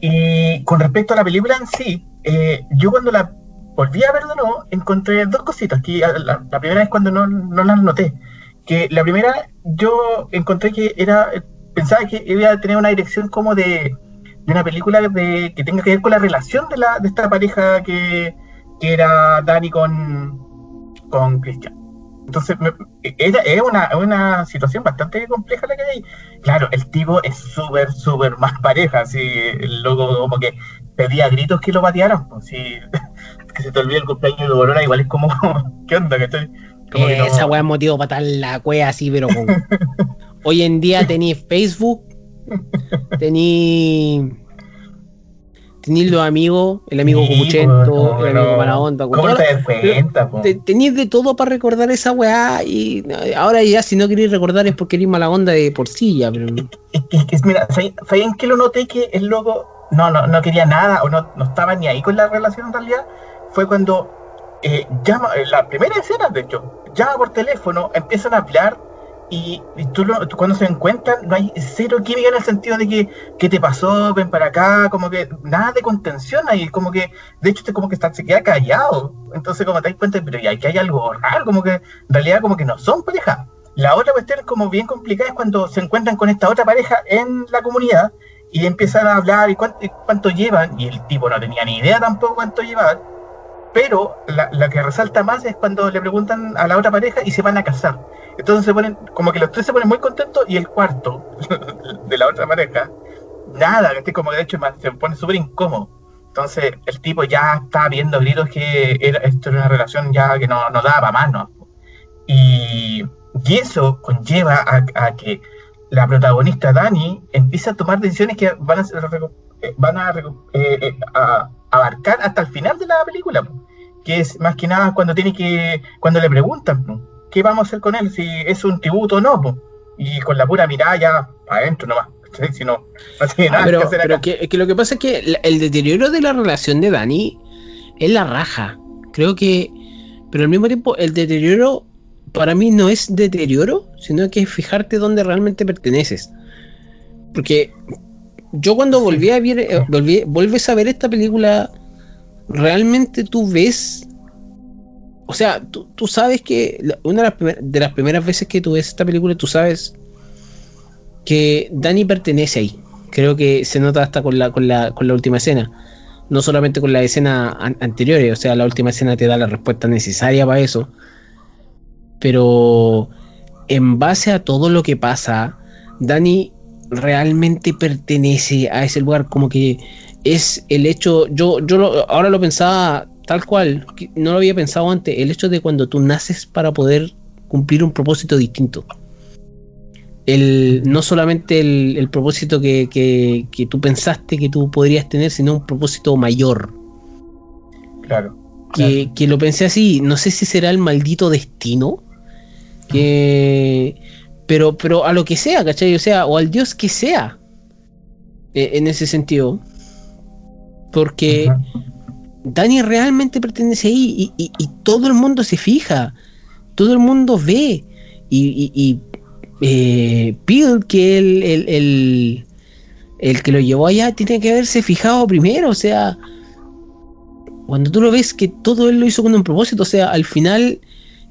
B: Y con respecto a la película en sí, eh, yo cuando la volví a ver de nuevo, encontré dos cositas, que a- la, primera vez cuando no, no las noté, que la primera yo encontré que era, pensaba que iba a tener una dirección como de, de una película de, que tenga que ver con la relación de, la, de esta pareja que, que era Dani con, con Cristian. Entonces, me- era, es una, una situación bastante compleja la que hay. Claro, el tipo es súper, súper más pareja, así, el loco como que pedía a gritos que lo patearan, pues, que se te olvide el cumpleaños de Borona, igual es como, ¿qué onda? Que estoy, como que no-
A: Esa weá es motivo para estar la wea así, pero con... Hoy en día tenéis Facebook, tenéis... Tenéis los amigos, el amigo
B: Sí, pues, como
A: el amigo
B: no-
A: mala onda, con
B: ¿Cómo te cuenta?
A: te- tenéis de todo para recordar esa weá y eh, ahora ya si no queréis recordar es porque eres mala onda de por sí ya, pero
B: Es que, es que, mira, ¿sabes sabes en qué lo noté que el loco no, no, no quería nada o no, no estaba ni ahí con la relación en realidad? Fue cuando eh, llama, en la primera escena, de hecho, llama por teléfono, empiezan a hablar y, y tú, lo- tú cuando se encuentran no hay cero química en el sentido de que ¿qué te pasó? Ven para acá, como que nada de contención ahí, como que de hecho te como que está, se queda callado. Entonces como te das cuenta, pero ya que hay algo raro, como que en realidad como que no son pareja. La otra cuestión como bien complicada es cuando se encuentran con esta otra pareja en la comunidad y empiezan a hablar y cuánto, llevan, y el tipo no tenía ni idea tampoco cuánto llevaban, pero la, que resalta más es cuando le preguntan a la otra pareja y se van a casar. Entonces se ponen, como que los tres se ponen muy contentos y el cuarto de la otra pareja, nada, como que de hecho se pone súper incómodo. Entonces el tipo ya está viendo gritos que era, esto era una relación ya que no, no daba más, ¿no? Y, y eso conlleva a, que la protagonista Dani empieza a tomar decisiones que van a, eh, van a, eh, eh, a abarcar hasta el final de la película. Que es más que nada cuando tiene que, cuando le preguntan, ¿qué vamos a hacer con él? Si es un tributo o no, po. y con la pura mirada ya adentro nomás, si no, no tiene nada
A: Ah, pero,
B: que hacer
A: pero que, que lo que pasa es que el deterioro de la relación de Dani es la raja. Creo que, pero al mismo tiempo, el deterioro para mí no es deterioro, sino que es fijarte dónde realmente perteneces. Porque yo cuando volví a ver, eh, volví, vuelves a ver esta película, realmente tú ves. O sea, tú, tú sabes que una de las, de las primeras veces que tú ves esta película, tú sabes que Dani pertenece ahí. Creo que se nota hasta con la, con la, con la última escena. No solamente con la escena an- anteriores, o sea, la última escena te da la respuesta necesaria para eso. Pero en base a todo lo que pasa, Dani realmente pertenece a ese lugar. Como que es el hecho. Yo, yo lo- ahora lo pensaba tal cual, no lo había pensado antes. El hecho de cuando tú naces para poder cumplir un propósito distinto el, no solamente el, el propósito que, que- que tú pensaste que tú podrías tener, sino un propósito mayor.
B: Claro.
A: Que, que lo pensé así, no sé si será el maldito destino, que, pero, pero a lo que sea, ¿cachai? O sea, o al Dios que sea, eh, en ese sentido. Porque. Dani realmente pertenece ahí y, todo el mundo se fija, todo el mundo ve y, y eh, Bill, que el, el, el, que lo llevó allá, tiene que haberse fijado primero, o sea, cuando tú lo ves que todo él lo hizo con un propósito, o sea, al final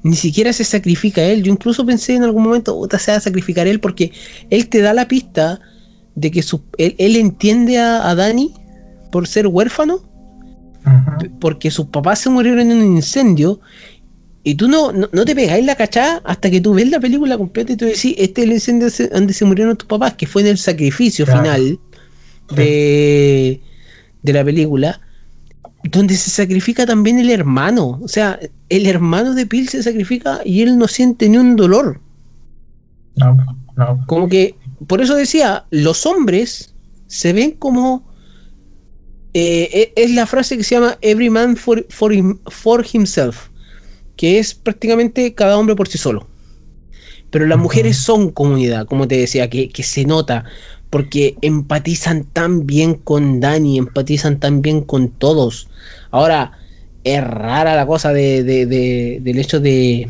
A: ni siquiera se sacrifica él. Yo incluso pensé en algún momento, se va a sacrificar él porque él te da la pista de que su, él, entiende a, a, Dani por ser huérfano, porque sus papás se murieron en un incendio y tú no, no, te pegáis la cachada hasta que tú ves la película completa y tú decís, este es el incendio donde se murieron tus papás, que fue en el sacrificio final de, de la película, donde se sacrifica también el hermano. O sea, el hermano de Pil se sacrifica y él no siente ni un dolor.
B: No, no.
A: Como que, por eso decía, los hombres se ven como... Eh, e, es la frase que se llama Every man for, for, for himself que es prácticamente cada hombre por sí solo. Pero las mujeres son comunidad, como te decía, que, se nota, porque empatizan tan bien con Dani, empatizan tan bien con todos. Ahora, es rara la cosa de, del hecho de,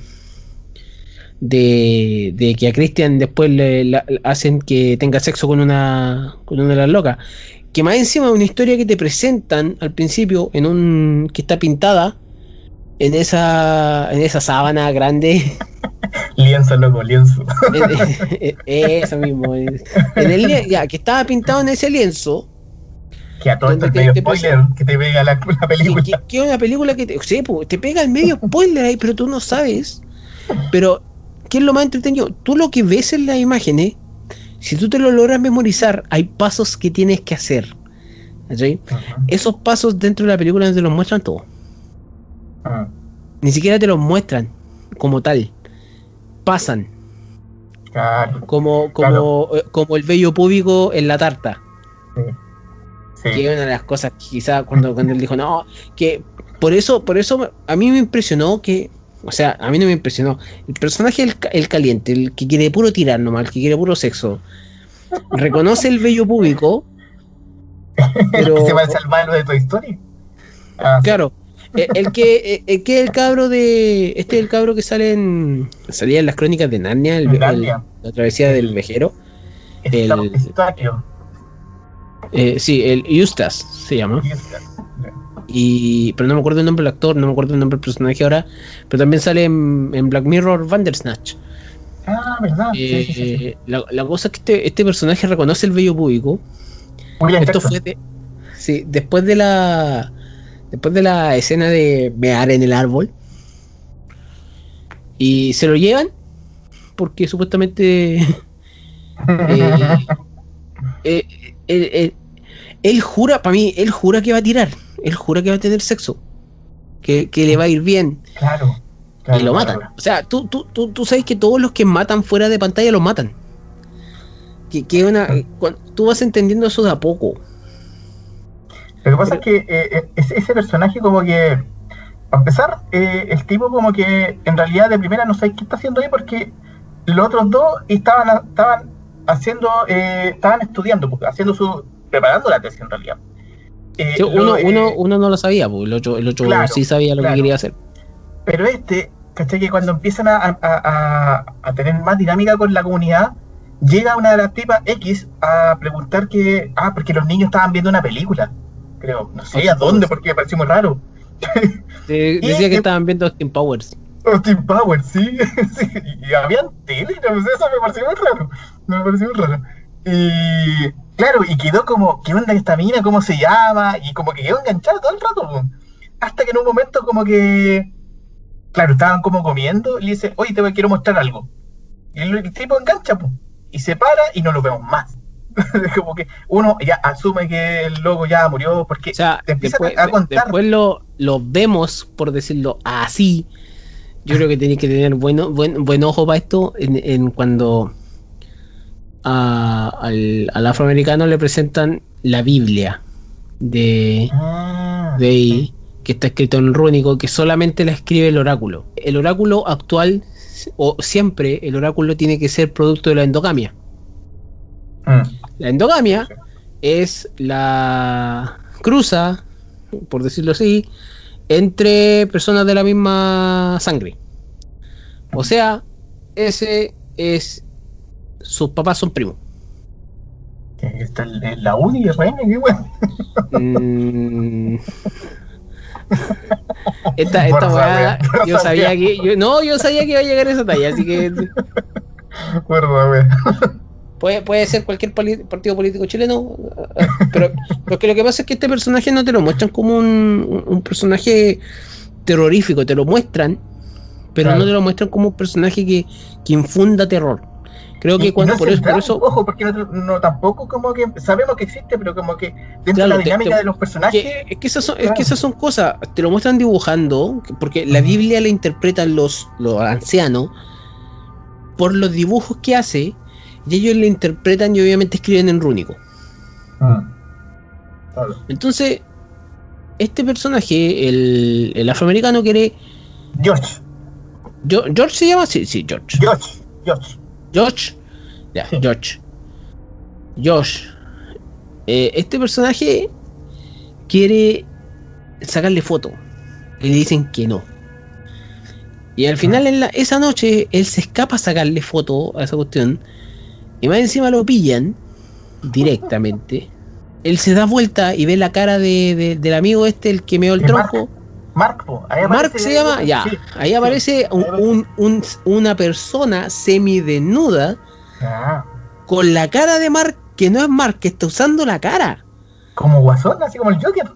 A: de, que a Christian después le, hacen que tenga sexo con una, con una de las locas. Que más encima de una historia que te presentan al principio, en un que está pintada, en esa, en esa sábana grande.
B: lienzo, loco, lienzo.
A: Eso mismo. En el, ya, que estaba pintado en ese lienzo.
B: Que a todo esto te, spoiler que te pega la, película.
A: Que, es una película que te, sí, te pega el medio spoiler ahí, pero tú no sabes. Pero, ¿qué es lo más entretenido? Tú lo que ves en las imágenes, si tú te lo logras memorizar, hay pasos que tienes que hacer. Esos pasos dentro de la película te los muestran todos. Ah. Ni siquiera te los muestran como tal. Pasan. como, como, eh, como el vello público en la tarta. Que es una de las cosas quizás cuando, cuando él dijo, no, que por eso, por eso a mí me impresionó que, o sea, a mí no me impresionó. El personaje, el, el caliente, el que quiere puro tirar nomás, el que quiere puro sexo, reconoce el vello público.
B: Pero, el que se va a salvar de tu historia.
A: Ah, claro, eh, el, que, eh, el que el cabro de. Este es el cabro que sale en. Salía en las crónicas de Narnia, el, la travesía del vejero. El, eh, sí, el Eustace se llama. Y, pero no me acuerdo el nombre del actor, no me acuerdo el nombre del personaje ahora. Pero también sale en, Black Mirror Vandersnatch.
B: Ah, verdad.
A: La, cosa es que este, este personaje reconoce el bello público. Esto fue de, sí, después de la Después de la escena de mear en el árbol. Y se lo llevan. Porque supuestamente. Eh, eh, él jura, para mí, él jura que va a tirar. Él jura que va a tener sexo. Que, le va a ir bien.
B: Claro.
A: y lo matan. O sea, tú, tú, tú, tú, sabes que todos los que matan fuera de pantalla lo matan. Que, que una, tú vas entendiendo eso de a poco.
B: Lo que pasa es que eh, eh, ese, personaje como que, para empezar, eh, el tipo como que en realidad de primera no sé qué está haciendo ahí porque los otros dos estaban, estaban haciendo, estaban estudiando, pues, haciendo su, preparando la tesis en realidad.
A: Uno, uno, uno, no lo sabía, pues, el otro, el otro sí sabía lo que quería hacer.
B: Pero este, ¿cachai? Que cuando empiezan a, a, tener más dinámica con la comunidad, llega una de las tipas X a preguntar que, ah, porque los niños estaban viendo una película creo. No sé a dónde, porque me pareció muy raro.
A: decía que estaban viendo Austin Powers.
B: Austin Powers, sí, sí. Y habían tele, no sé, eso me pareció muy raro. Me pareció muy raro. Y claro, y quedó como, ¿qué onda esta mina? ¿Cómo se llama? Y como que quedó enganchado todo el rato. Hasta que en un momento como que, claro, estaban como comiendo y le dice, oye, te quiero mostrar algo. Y el, tipo engancha, pues, y se para y no lo vemos más. como que uno ya asume que el loco ya murió porque
A: te empieza a contar. Después lo, lo vemos, por decirlo así. Yo creo que tenéis que tener bueno, buen, buen ojo para esto en, cuando al, afroamericano le presentan la Biblia de, ah, de que está escrito en rúnico, que solamente la escribe el oráculo. El oráculo actual, o siempre, el oráculo tiene que ser producto de la endogamia. Mm. La endogamia es la cruza por decirlo así, entre personas de la misma sangre. O sea, ese es. Sus papás son primos.
B: Está en la uni y reina, qué weón.
A: Mm. Esta, esta
B: Por
A: weá,
B: saber,
A: yo sabía que. yo- no, yo sabía que iba a llegar a esa talla, así que puede, puede ser cualquier partido político chileno. Pero, pero que lo que pasa es que este personaje no te lo muestran como un, un personaje terrorífico, te lo muestran, pero
B: Claro.
A: no te lo muestran como un personaje que, que infunda terror. Creo que
B: y
A: cuando
B: no
A: por,
B: es
A: eso, por
B: central,
A: eso
B: Ojo, porque no, no tampoco como que sabemos que existe, pero como que dentro
A: Claro,
B: de la dinámica
A: te-
B: de los personajes.
A: que- es, que esas son, es que esas son cosas, te lo muestran dibujando, porque la Biblia la interpretan los, los ancianos por los dibujos que hace, y ellos la interpretan y obviamente escriben en rúnico.
B: Claro.
A: Entonces, este personaje, el, el afroamericano, quiere.
B: George,
A: ¿George se llama? Sí, sí, George.
B: George, George.
A: George. Ya. George. Josh. Eh, este personaje quiere sacarle foto. Y le dicen que no. Y al final, en la- esa noche, él se escapa a sacarle foto a esa cuestión. Y más encima lo pillan directamente. Él se da vuelta y ve la cara de, de- del amigo este, el que meó el tronco.
B: Mark, po. Ahí
A: Mark
B: aparece-
A: se llama, ya.
B: Sí.
A: Ahí aparece un- un- un- una persona semidesnuda
B: Ah,
A: con la cara de Mark, que no es Mark, que está usando la cara.
B: como Guasón, así como el Joker.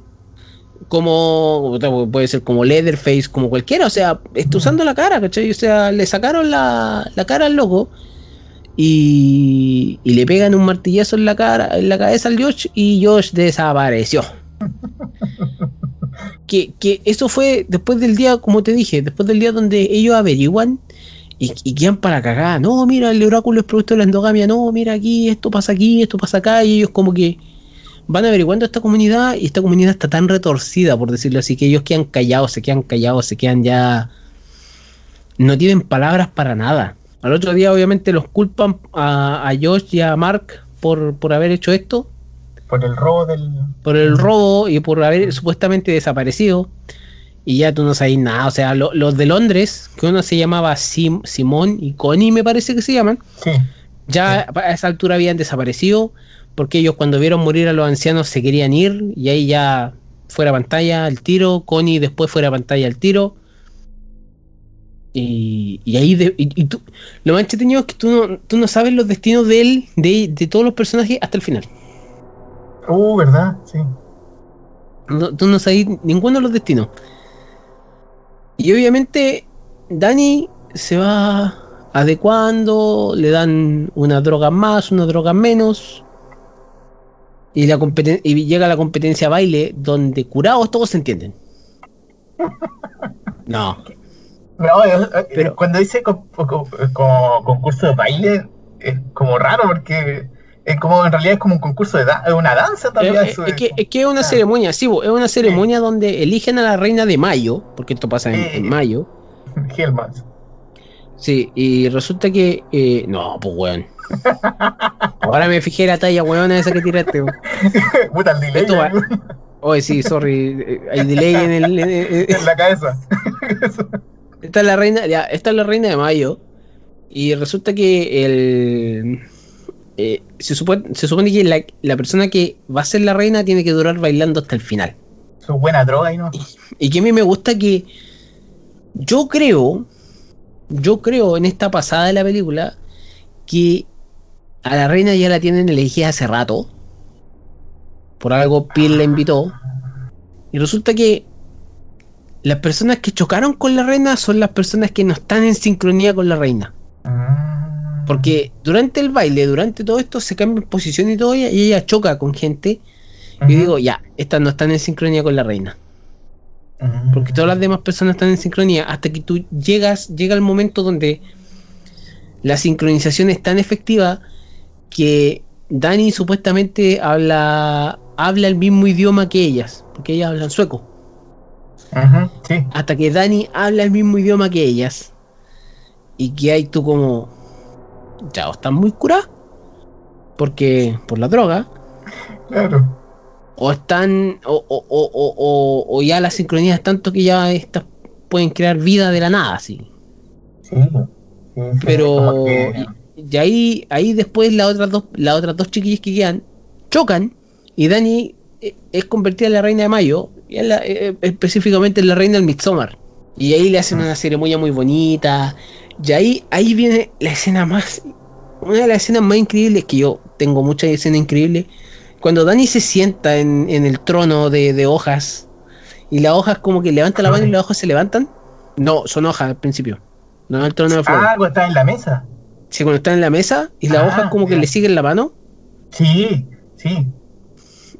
A: Como puede ser como Leatherface, como cualquiera, o sea, está usando la cara, ¿cachai? O sea, le sacaron la, la cara al loco y, y le pegan un martillazo en la cara, en la cabeza al Josh y Josh desapareció. Que, eso fue después del día, como te dije, después del día donde ellos averiguan y, y quedan para cagar. No, mira, el oráculo es producto de la endogamia. No, mira aquí, esto pasa aquí, esto pasa acá. Y ellos como que van averiguando esta comunidad y esta comunidad está tan retorcida, por decirlo así, que ellos quedan callados, se quedan callados, se quedan ya... No tienen palabras para nada. Al otro día obviamente los culpan a, a Josh y a Mark por, por haber hecho esto
B: Por el robo del.
A: por el robo y por haber supuestamente desaparecido. Y ya tú no sabes nada. O sea, lo- los de Londres, que uno se llamaba Sim- Simón y Connie, me parece que se llaman,
B: Sí.
A: ya a esa altura habían desaparecido. Porque ellos cuando vieron morir a los ancianos se querían ir. Y ahí ya fuera pantalla al tiro. Connie después fuera pantalla al tiro. Y, y ahí de- y, y tú, lo más entretenido es que tú no, tú no sabes los destinos de él, de, de todos los personajes hasta el final.
B: Uh, ¿verdad? Sí.
A: No, tú no sabes ninguno de los destinos. Y obviamente Dani se va adecuando, le dan una droga más, una droga menos. Y, la competen- y llega la competencia baile donde curados todos se entienden. No,
B: No, eh,
A: Pero-
B: cuando dice co- co- co- como concurso de baile, es como raro porque es como en realidad es como un concurso de da- una danza también.
A: es- es que, es que es una ceremonia, sí, es una ceremonia donde eligen a la reina de mayo, porque esto pasa en, en
B: Sí.
A: mayo.
B: Hellmans.
A: Sí, y resulta que. eh, no, pues weón. Ahora me fijé la talla weona esa que tiraste. weón.
B: Puta el delay
A: Esto va- Oye, sí, sorry. eh, Hay delay en el. en- en-
B: en la cabeza.
A: esta es la reina. Ya, esta es la reina de mayo. Y resulta que el. Eh, se, supone, se supone que la, la persona que va a ser la reina tiene que durar bailando hasta el final.
B: Su buena droga y no.
A: Y que a mí me gusta que. Yo creo. Yo creo en esta pasada de la película. Que a la reina ya la tienen elegida hace rato. Por algo Piel la invitó. Y resulta que. Las personas que chocaron con la reina son las personas que no están en sincronía con la reina.
B: Mm.
A: Porque durante el baile, durante todo esto, se cambian posición y todo, y ella choca con gente. Y
B: Ujú.
A: yo digo, ya, estas no están en sincronía con la reina. Porque todas las demás personas están en sincronía hasta que tú llegas, llega el momento donde la sincronización es tan efectiva que Dani supuestamente habla habla el mismo idioma que ellas, porque ellas hablan sueco.
B: Sí.
A: Hasta que Dani habla el mismo idioma que ellas y que hay tú como ya están muy curadas porque por la droga
B: Claro.
A: o están, o, o, o, o, o ya la sincronía es tanto que ya estas pueden crear vida de la nada, sí.
B: Sí, sí, sí,
A: Pero
B: que-
A: y, y ahí, ahí después las otras dos, las otras dos chiquillas que quedan chocan y Dani eh, es convertida en la reina de Mayo, y la- eh, específicamente en la reina del Midsommar. Y ahí le hacen una ceremonia muy bonita. Y ahí, ahí viene la escena más. Una de las escenas más increíbles que yo tengo muchas escenas increíbles. Cuando Dani se sienta en, en el trono de, de hojas y las hojas como que levanta la mano y las hojas se levantan. No, son hojas al principio. No el trono de flores.
B: Ah, algo está en la mesa.
A: Sí, cuando están en la mesa y las
B: Ah,
A: hojas como que
B: ya.
A: le siguen la mano
B: Sí, sí,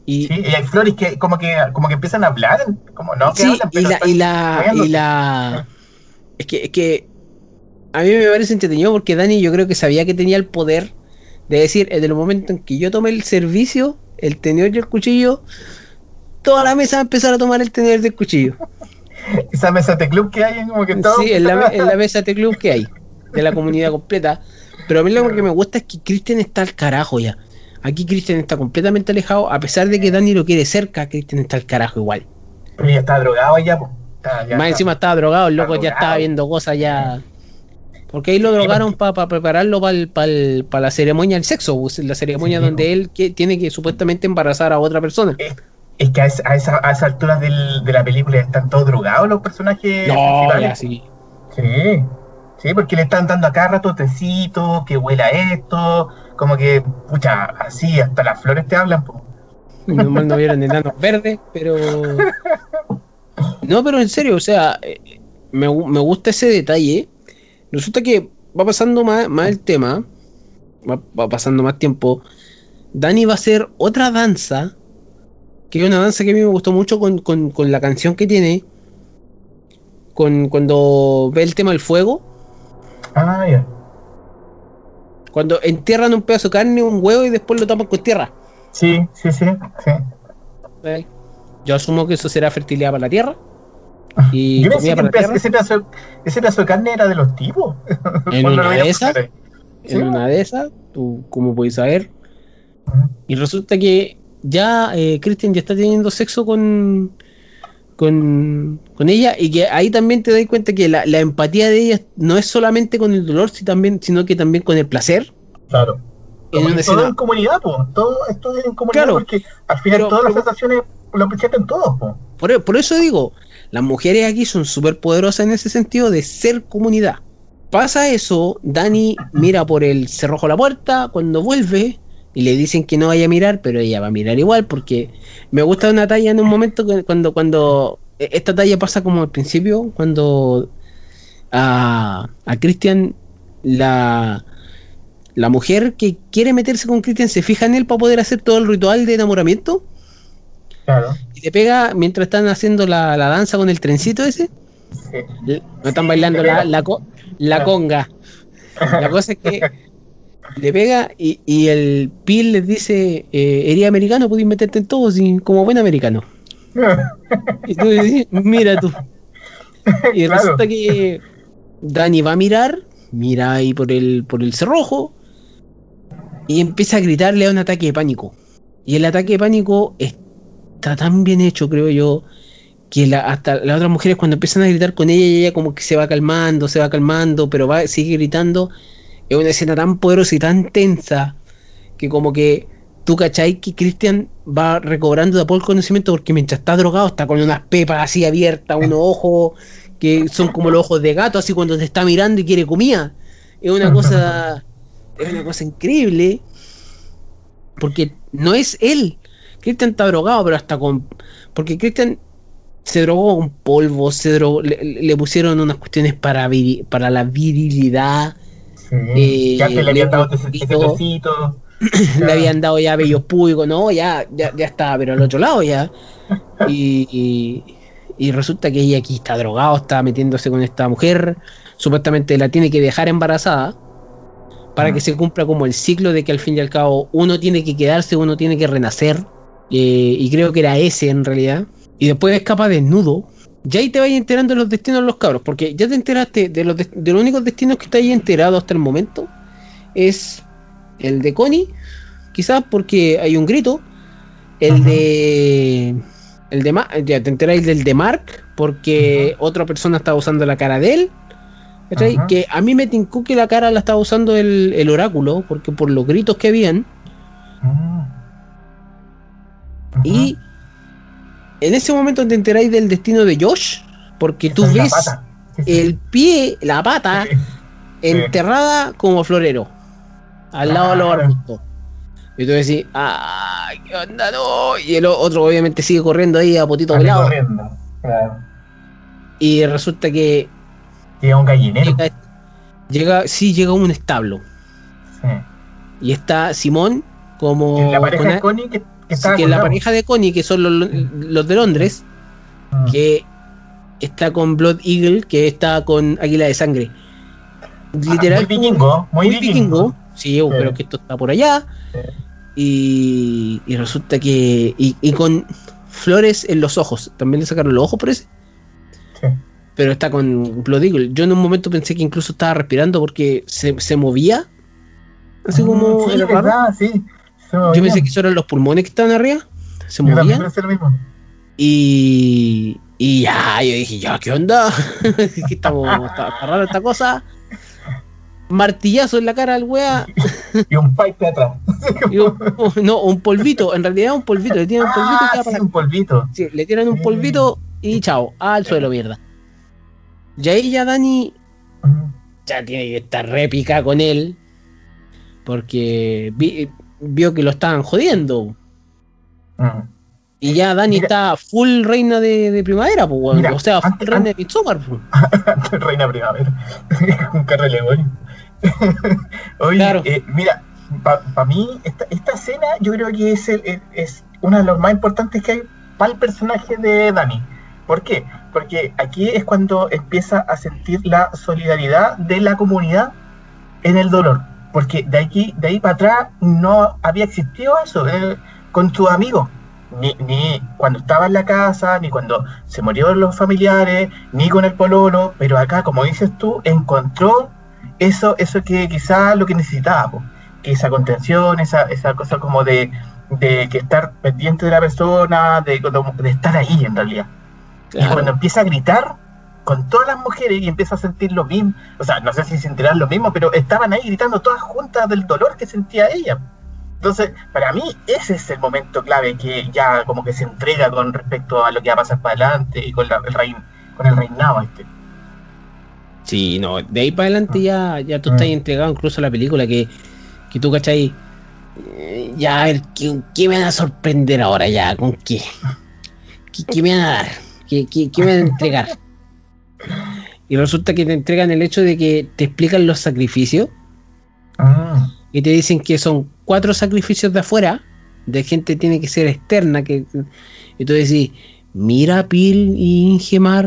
A: y,
B: sí. Y hay flores que como que como que empiezan a hablar, como no que
A: sí,
B: hablan,
A: y la, y la, y la es que, es que a mí me parece entretenido porque Dani yo creo que sabía que tenía el poder de decir en el momento en que yo tomé el servicio, el tenedor y el cuchillo, toda la mesa va a empezar a tomar el tenedor y el cuchillo.
B: Esa mesa de club que hay, como que todo.
A: Sí, en la, en la mesa de club que hay, de la comunidad completa. Pero a mí lo que me gusta es que Christian está al carajo ya. Aquí Christian está completamente alejado, a pesar de que Dani lo quiere cerca, Christian está al carajo igual.
B: Pero ya está drogado ya, pues.
A: Más
B: está.
A: encima estaba drogado, el loco ya estaba viendo cosas ya. Porque ahí lo drogaron para prepararlo para la ceremonia del sexo, pues, la ceremonia
B: Sí,
A: donde él que, tiene que supuestamente embarazar a otra persona.
B: Es, es que a esa, a esa, a esa altura del- de la película están todos drogados los personajes.
A: No, ya sí.
B: Sí, sí, porque le están dando a cada rato tecito, que huela esto, como que, pucha, así, hasta las flores te hablan. po.
A: Normal no vieron enanos verdes, pero. No, pero en serio, o sea, eh, me, me gusta ese detalle. Resulta que va pasando más, más el tema, va, va pasando más tiempo. Dani va a hacer otra danza, que es una danza que a mí me gustó mucho con, con- con la canción que tiene, con cuando ve el tema del fuego,
B: Ah, ya.
A: cuando entierran un pedazo de carne, un huevo y después lo tapan con tierra.
B: Sí, sí, sí, sí.
A: ¿eh? Yo asumo que eso será fertilidad para la tierra. Y para
B: ese, pedazo, ese pedazo de carne era de los tipos.
A: En una de esas, en una de esas, tú como puedes saber. Y resulta que ya eh, Christian ya está teniendo sexo con, con, con ella y que ahí también te das cuenta que la, la empatía de ella no es solamente con el dolor, si también, sino que también con el placer.
B: Claro.
A: En una
B: todo en comunidad, po. Todo esto es en comunidad
A: Claro.
B: porque al final
A: Pero-
B: todas las
A: pero-
B: sensaciones lo presentan todos, po.
A: Por, por eso digo, las mujeres aquí son súper poderosas en ese sentido de ser comunidad. Pasa eso, Dani mira por el cerrojo la puerta, cuando vuelve y le dicen que no vaya a mirar, pero ella va a mirar igual porque me gusta una talla en un momento cuando cuando e- esta talla pasa como al principio, cuando a, a Christian la la mujer que quiere meterse con Christian se fija en él para poder hacer todo el ritual de enamoramiento
B: Claro.
A: y le pega mientras están haciendo la, la danza con el trencito ese.
B: Sí.
A: No están bailando la, la, co- la
B: Claro.
A: conga. La cosa es que le pega y, y el Pil les dice: eh, Eres americano, podéis meterte en todo sin- como buen americano. Y tú dices: Mira tú. Y
B: Claro.
A: resulta que Dani va a mirar, mira ahí por el, por el cerrojo y empieza a gritarle a un ataque de pánico. Y el ataque de pánico está tan bien hecho, creo yo, que la- hasta las otras mujeres cuando empiezan a gritar con ella, ella como que se va calmando, se va calmando, pero va, sigue gritando. Es una escena tan poderosa y tan tensa que como que tú cachai que Christian va recobrando de a poco el conocimiento porque mientras está drogado está con unas pepas así abiertas, unos ojos que son como los ojos de gato, así cuando te está mirando y quiere comida. Es una cosa, es una cosa increíble porque no es él. Christian está drogado, pero hasta con. Porque Christian se drogó con polvo, se drogó- le, le pusieron unas cuestiones para, viri- para la virilidad,
B: Sí.
A: Eh,
B: antes le habían dado tecito.
A: le habían dado ya vellos públicos, no, ya, ya, ya está, pero al otro lado ya. Y, y, y resulta que ella aquí está drogado, está metiéndose con esta mujer, supuestamente la tiene que dejar embarazada para que se cumpla como el ciclo de que al fin y al cabo uno tiene que quedarse, uno tiene que renacer. Eh, y creo que era ese en realidad. Y después escapa desnudo. Ya ahí te vas enterando de los destinos de los cabros, porque ya te enteraste de los, de, de los únicos destinos que hayas enterado hasta el momento. Es el de Connie, quizás porque hay un grito. el
B: Ajá.
A: de. El de Ma- ya te enteráis del de Mark, porque otra persona estaba usando la cara de él. Que a mí me tincó que la cara la estaba usando el, el oráculo, porque por los gritos que habían. Y en ese momento te enteráis del destino de Josh, porque tú
B: es
A: ves el pie, la pata,
B: Sí.
A: enterrada como florero, al lado de los
B: Claro.
A: arbustos. Y tú decís, ¡ay, qué onda, no! Y el otro obviamente sigue corriendo ahí a potito pelado.
B: Claro.
A: Y resulta que
B: Llega un gallinero.
A: llega, llega, sí, llega un establo.
B: Sí.
A: Y está Simón como...
B: La pareja
A: con
B: de Connie que, que
A: sí,
B: estaba
A: que la pareja de Connie, que son los, los de Londres,
B: Mm.
A: que está con Blood Eagle, que está con Águila de Sangre. Literal,
B: Ah, muy vikingo, muy,
A: muy vikingo. Sí, oh,
B: Sí.
A: pero que esto está por allá.
B: Sí.
A: Y, y resulta que. Y, y con flores en los ojos. También le sacaron los ojos por ese.
B: Sí.
A: Pero está con Blood Eagle. Yo en un momento pensé que incluso estaba respirando porque se, se movía. Así como.
B: Mm, sí,
A: era
B: verdad, sí.
A: Yo pensé que eso eran los pulmones que estaban arriba. Se movían. Y, y ya, yo dije, ya, ¿qué onda? ¿Qué estamos, está, está raro esta cosa. Martillazo en la cara al wea.
B: Y un pipe atrás.
A: y un- no, un polvito, en realidad un polvito. Le tiran un polvito y
B: Ah,
A: queda
B: sí,
A: para
B: un polvito.
A: sí, le tiran un polvito y chao, al suelo, mierda. Y ahí ya Dani ya tiene que estar répica con él. Porque vi- vio que lo estaban jodiendo.
B: Mm.
A: Y ya Dani
B: Mira.
A: está full reina de, de primavera, pues.
B: Mira,
A: o sea, full
B: antes-
A: reina de Midsommar, pues.
B: Reina Primavera. un carro alegórico. Oye,
A: Claro.
B: eh, mira, para mí, esta, esta escena yo creo que es, el- el- es una de las más importantes que hay para el personaje de Dani. ¿Por qué? Porque aquí es cuando empieza a sentir la solidaridad de la comunidad en el dolor. Porque de aquí, de ahí para atrás no había existido eso eh, con tus amigos. Ni, ni cuando estaba en la casa, ni cuando se murieron los familiares, ni con el pololo, pero acá, como dices tú, encontró eso, eso que quizás lo que necesitaba, po. que esa contención, esa, esa cosa como de, de que estar pendiente de la persona, de, de estar ahí en realidad. Y
A: Claro.
B: cuando empieza a gritar con todas las mujeres y empieza a sentir lo mismo, o sea, no sé si sentirán lo mismo, pero estaban ahí gritando todas juntas del dolor que sentía ella. Entonces, para mí, ese es el momento clave que ya como que se entrega con respecto a lo que va a pasar para adelante y con, la- el, rein, con el reinado este.
A: Sí, no, de ahí para adelante ya, ya tú
B: Mm.
A: estás entregado incluso a la película que, que tú, ¿cachai? Eh, Ya, a ver, ¿qué, qué me van a sorprender ahora ya? ¿Con qué? ¿Qué, qué me van a dar? ¿Qué, qué, qué me van a entregar? Y resulta que te entregan el hecho de que te explican los sacrificios
B: Mm.
A: y te dicen que son cuatro sacrificios de afuera, de gente que tiene que ser externa, que y tú decís, mira Pil y Ingemar,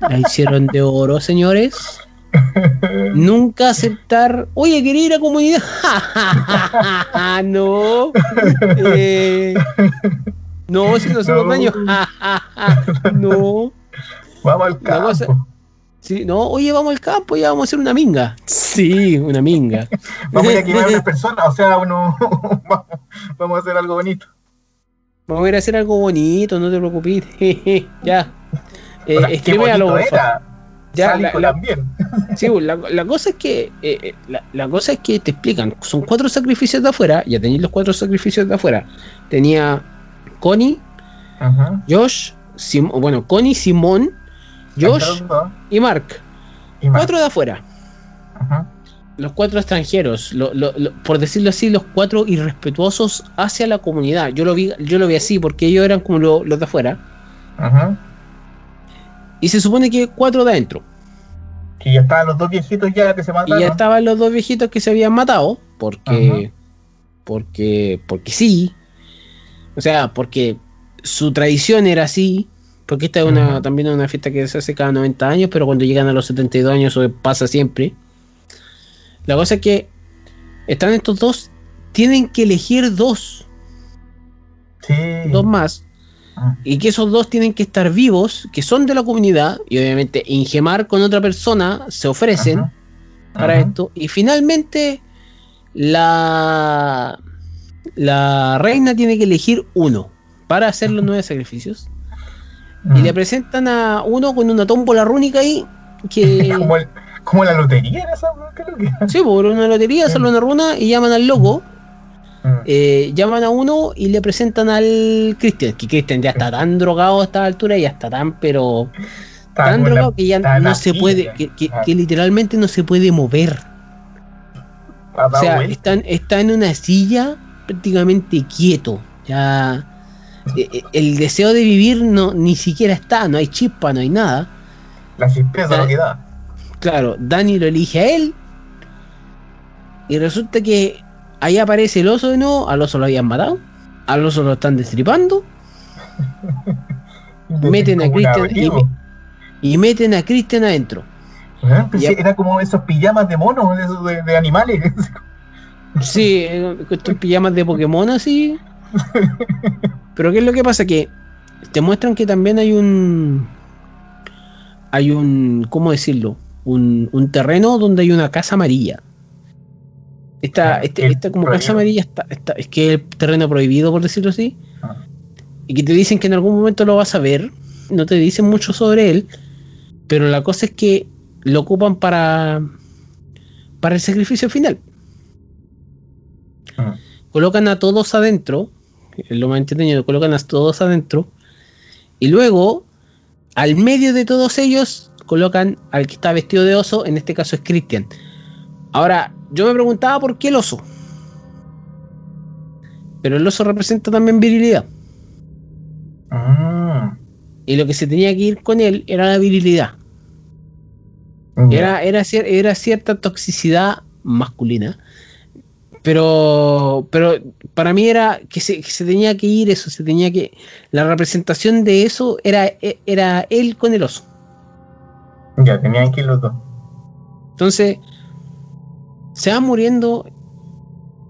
A: la hicieron de oro, señores. Nunca aceptar, oye, quería ir a comunidad. no. Eh, no, si no somos
B: No.
A: no.
B: Vamos al campo.
A: Sí, no, oye, vamos al campo, ya vamos a hacer una minga. Sí, una minga.
B: Vamos a ir a quemar a unas personas, o sea, uno, vamos, a hacer algo bonito.
A: Vamos a ir a hacer algo bonito, no te preocupes. ya. Eh,
B: qué
A: a los
B: era.
A: Ya,
B: Sádico
A: la- la-
B: también.
A: Sí, pues, la, la cosa es que eh, eh, la, la cosa es que te explican, son cuatro sacrificios de afuera, ya tenéis los cuatro sacrificios de afuera. Tenía Connie,
B: Ajá.
A: Josh, Sim- bueno, Connie, Simón, Josh y Mark.
B: Y.
A: Cuatro de afuera.
B: Ajá.
A: Los cuatro extranjeros, lo- lo- lo- por decirlo así, los cuatro irrespetuosos hacia la comunidad. Yo lo vi, yo lo vi así porque ellos eran como lo- los de afuera.
B: Ajá.
A: Y se supone que cuatro de adentro.
B: Que ya estaban los dos viejitos ya que se
A: Y
B: mataron.
A: ya estaban los dos viejitos que se habían matado. Porque. Porque. Porque sí. O sea, porque su tradición era así. Porque esta es una, también una fiesta que se hace cada 90 años, pero cuando llegan a los 72 años eso pasa siempre. La cosa es que están estos dos, tienen que elegir dos,
B: Sí.
A: dos más,
B: Ah.
A: y que esos dos tienen que estar vivos, que son de la comunidad, y obviamente ingemar con otra persona se ofrecen para esto. Y finalmente, la, la reina tiene que elegir uno. para hacer los nueve sacrificios. Y le presentan a uno con una tómbola rúnica ahí. Que...
B: como, el- como la lotería era esa, creo que.
A: Sí, por una lotería, sale una runa y llaman al loco.
B: Mm.
A: eh, llaman a uno y le presentan al Christian. Que Christian ya está tan drogado a esta altura, ya está tan, pero tan
B: la-
A: drogado que ya no se puede, que, que-
B: ah,
A: que literalmente no se puede mover. O sea,
B: vuelta.
A: está, en- está en una silla prácticamente quieto. Ya el deseo de vivir no ni siquiera está, no hay chispa, no hay nada.
B: La chispeza lo que da.
A: Claro, Dani lo elige a él. Y resulta que ahí aparece el oso de nuevo. Al oso lo habían matado. Al oso lo están destripando. Meten a Christian y meten a Christian adentro.
B: Era como esos pijamas de monos, de, esos de, de animales.
A: Sí, eh, estos pijamas de Pokémon así. Pero ¿qué es lo que pasa? Que te muestran que también hay un. Hay un. ¿Cómo decirlo? Un, un terreno donde hay una casa amarilla. Esta,
B: Ah,
A: este- esta como casa amarilla está, está- es que es el terreno prohibido, por decirlo así.
B: Ah.
A: Y que te dicen que en algún momento lo vas a ver. No te dicen mucho sobre él. Pero la cosa es que lo ocupan para. Para el sacrificio final
B: Mm.
A: Colocan a todos adentro, lo más entretenido, colocan a todos adentro, y luego, al medio de todos ellos, colocan al que está vestido de oso, en este caso es Christian. Ahora, yo me preguntaba por qué el oso. Pero el oso representa también virilidad.
B: Mm.
A: Y lo que se tenía que ir con él era la virilidad. Era, era, cier- era cierta toxicidad masculina. Pero, pero para mí era que se, que se tenía que ir eso, se tenía que. La representación de eso era, e- era él con el oso.
B: Ya, tenían que ir los dos.
A: Entonces, se va muriendo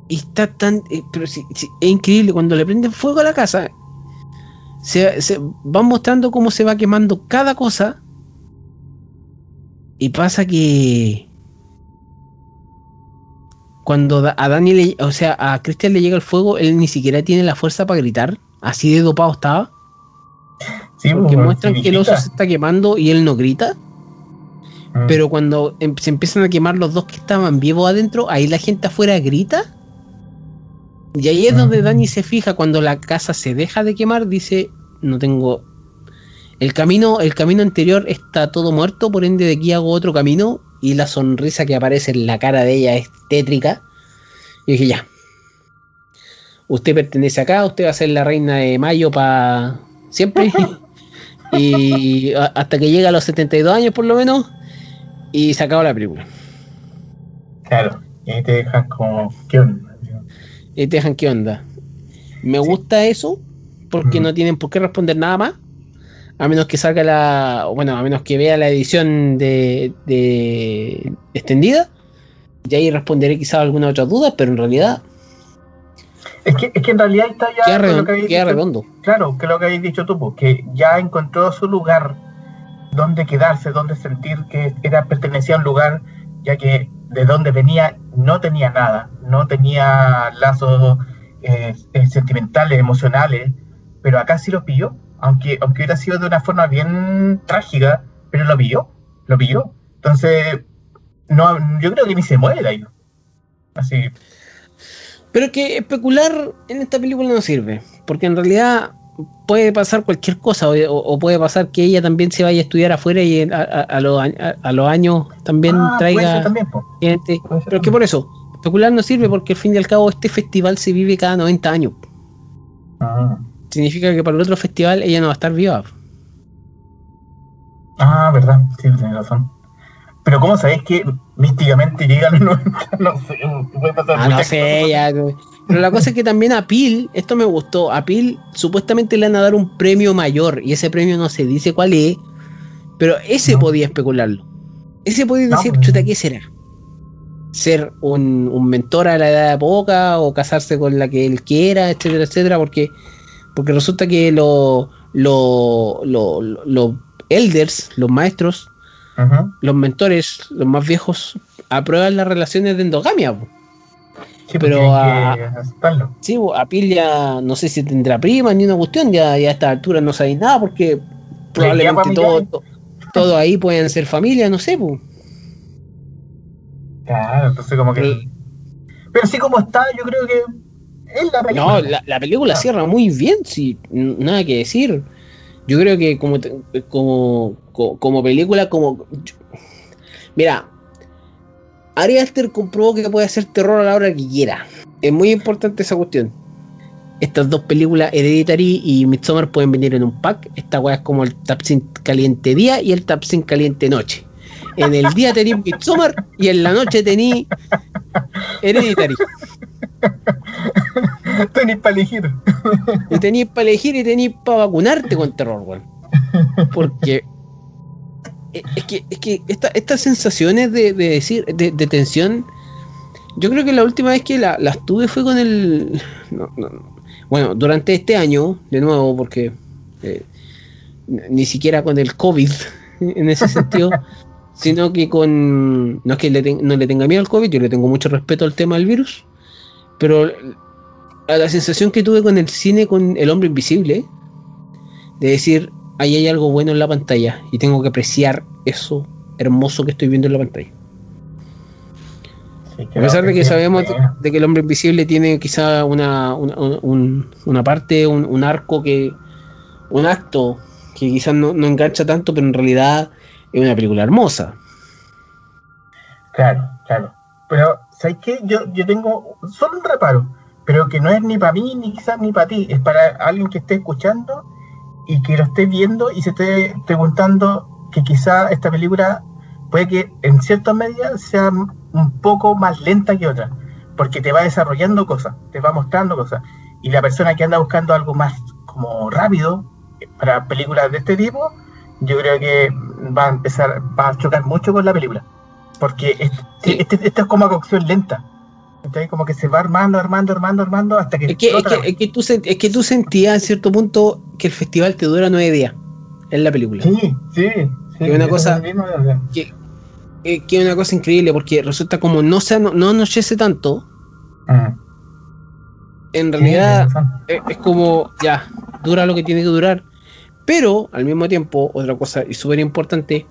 A: y está tan. eh, pero sí, es increíble, cuando le prenden fuego a la casa, se, se van mostrando cómo se va quemando cada cosa. Y pasa que. Cuando a Daniel, le- o sea, a Christian le llega el fuego, él ni siquiera tiene la fuerza para gritar. Así de dopado estaba.
B: Sí,
A: Porque
B: pues,
A: muestran que el oso se está quemando y él no grita.
B: Mm.
A: Pero cuando em- se empiezan a quemar los dos que estaban vivos adentro, ahí la gente afuera grita. Y ahí es donde
B: Mm.
A: Dani se fija cuando la casa se deja de quemar, dice, no tengo el camino, el camino anterior está todo muerto, por ende de aquí hago otro camino y la sonrisa que aparece en la cara de ella es tétrica. Y dije, ya. Usted pertenece acá, usted va a ser la reina de mayo para siempre. y hasta que llega a los 72 años por lo menos. Y se acabó la película.
B: Claro, y ahí te dejan como, ¿qué onda?
A: Y te dejan qué onda. Me
B: Sí.
A: gusta eso porque
B: Mm.
A: no tienen por qué responder nada más. A menos que salga la. Bueno, a menos que vea la edición de, de extendida. Y ahí responderé quizás alguna otra duda, pero en realidad
B: Es que, es que en realidad está ya
A: queda,
B: con lo
A: redondo,
B: que habéis
A: queda
B: dicho-
A: redondo.
B: Claro, que lo que habéis dicho tú, pues, que ya encontró su lugar donde quedarse, donde sentir que era pertenecía a un lugar, ya que de donde venía no tenía nada, no tenía lazos eh, eh, sentimentales, emocionales, pero acá sí lo pilló, aunque, aunque hubiera sido de una forma bien trágica, pero lo pilló, lo pilló. Entonces, no, yo creo que ni se muere de ahí. Así,
A: Pero que especular en esta película no sirve. Porque en realidad puede pasar cualquier cosa. O, o puede pasar que ella también se vaya a estudiar afuera y a, a- a los, a- los años también
B: Ah,
A: traiga
B: también,
A: gente. Pero que por eso, especular no sirve porque al fin y al cabo este festival se vive cada 90 años.
B: Ah.
A: Significa que para el otro festival ella no va a estar viva.
B: Ah, verdad, sí, tienes razón. Pero ¿cómo sabéis que místicamente 90? No sé, puede pasar
A: Ah, no sé, ya. Pero la cosa es que también a Pil, esto me gustó, a Pil supuestamente le van a dar un premio mayor y ese premio no se dice cuál es, pero ese
B: No.
A: podía especularlo. Ese podía decir,
B: pues.
A: chuta, ¿qué será? Ser un, un mentor a la edad de poca o casarse con la que él quiera, etcétera, etcétera, porque, porque resulta que los lo, lo- elders, los maestros, los mentores, los más viejos, aprueban las relaciones de endogamia. po.
B: Sí,
A: Pero a-. Sí, a Pil ya no sé si tendrá prima ni una cuestión, ya, ya a esta altura no sabéis nada porque probablemente todo, todo ahí pueden ser familia, no sé, pues.
B: Claro, entonces como que.
A: Pero-
B: Pero sí como está, yo creo que es la película.
A: No, la, la película cierra muy bien, sí, nada que decir. Yo creo que como, como, co- como película, como... yo- mira, Ari Aster comprobó que puede hacer terror a la hora que quiera. Es muy importante esa cuestión. Estas dos películas, Hereditary y Midsommar, pueden venir en un pack. Esta weá es como el Tapsin caliente día y el Tapsin caliente noche. En el día tení Midsommar y en la noche tení Hereditary.
B: Tenéis para elegir.
A: Y tenéis para elegir y tenéis para vacunarte con terror, weón. Porque e- es que, es que esta- estas sensaciones de, de decir, de, tensión, yo creo que la última vez que la- las tuve fue con el. no, no, no. bueno, durante este año, de nuevo, porque eh, ni siquiera con el COVID en ese sentido, sino que con. No es que le ten- no le tenga miedo al COVID, yo le tengo mucho respeto al tema del virus, pero a la sensación que tuve con el cine con El Hombre Invisible, de decir, ahí hay algo bueno en la pantalla y tengo que apreciar eso hermoso que estoy viendo en la pantalla.
B: Sí,
A: A pesar de que sabemos de que El Hombre Invisible tiene quizá una, una, un- una parte, un, un arco que, un acto que quizás no, no engancha tanto, pero en realidad es una película hermosa.
B: Claro, claro. Pero, ¿sabes qué? Yo, yo tengo solo un reparo, pero que no es ni para mí, ni quizás ni para ti, es para alguien que esté escuchando y que lo esté viendo y se esté preguntando que quizá esta película puede que en ciertas medidas sea un poco más lenta que otra, porque te va desarrollando cosas, te va mostrando cosas. Y la persona que anda buscando algo más como rápido eh, para películas de este tipo, yo creo que va a empezar, va a chocar mucho con la película. Porque este,
A: Sí.
B: este- es como cocción lenta. Entonces como que se va armando, armando, armando, armando hasta que...
A: Es que, es, que, es que tú, es que tú sentías en cierto punto que el festival te dura nueve días en la película.
B: Sí, sí. sí
A: Y una cosa- Eh, que es una cosa increíble porque resulta como no se ano- no anochece tanto,
B: mm.
A: en realidad es, es como ya, dura lo que tiene que durar. Pero al mismo tiempo, otra cosa y súper importante,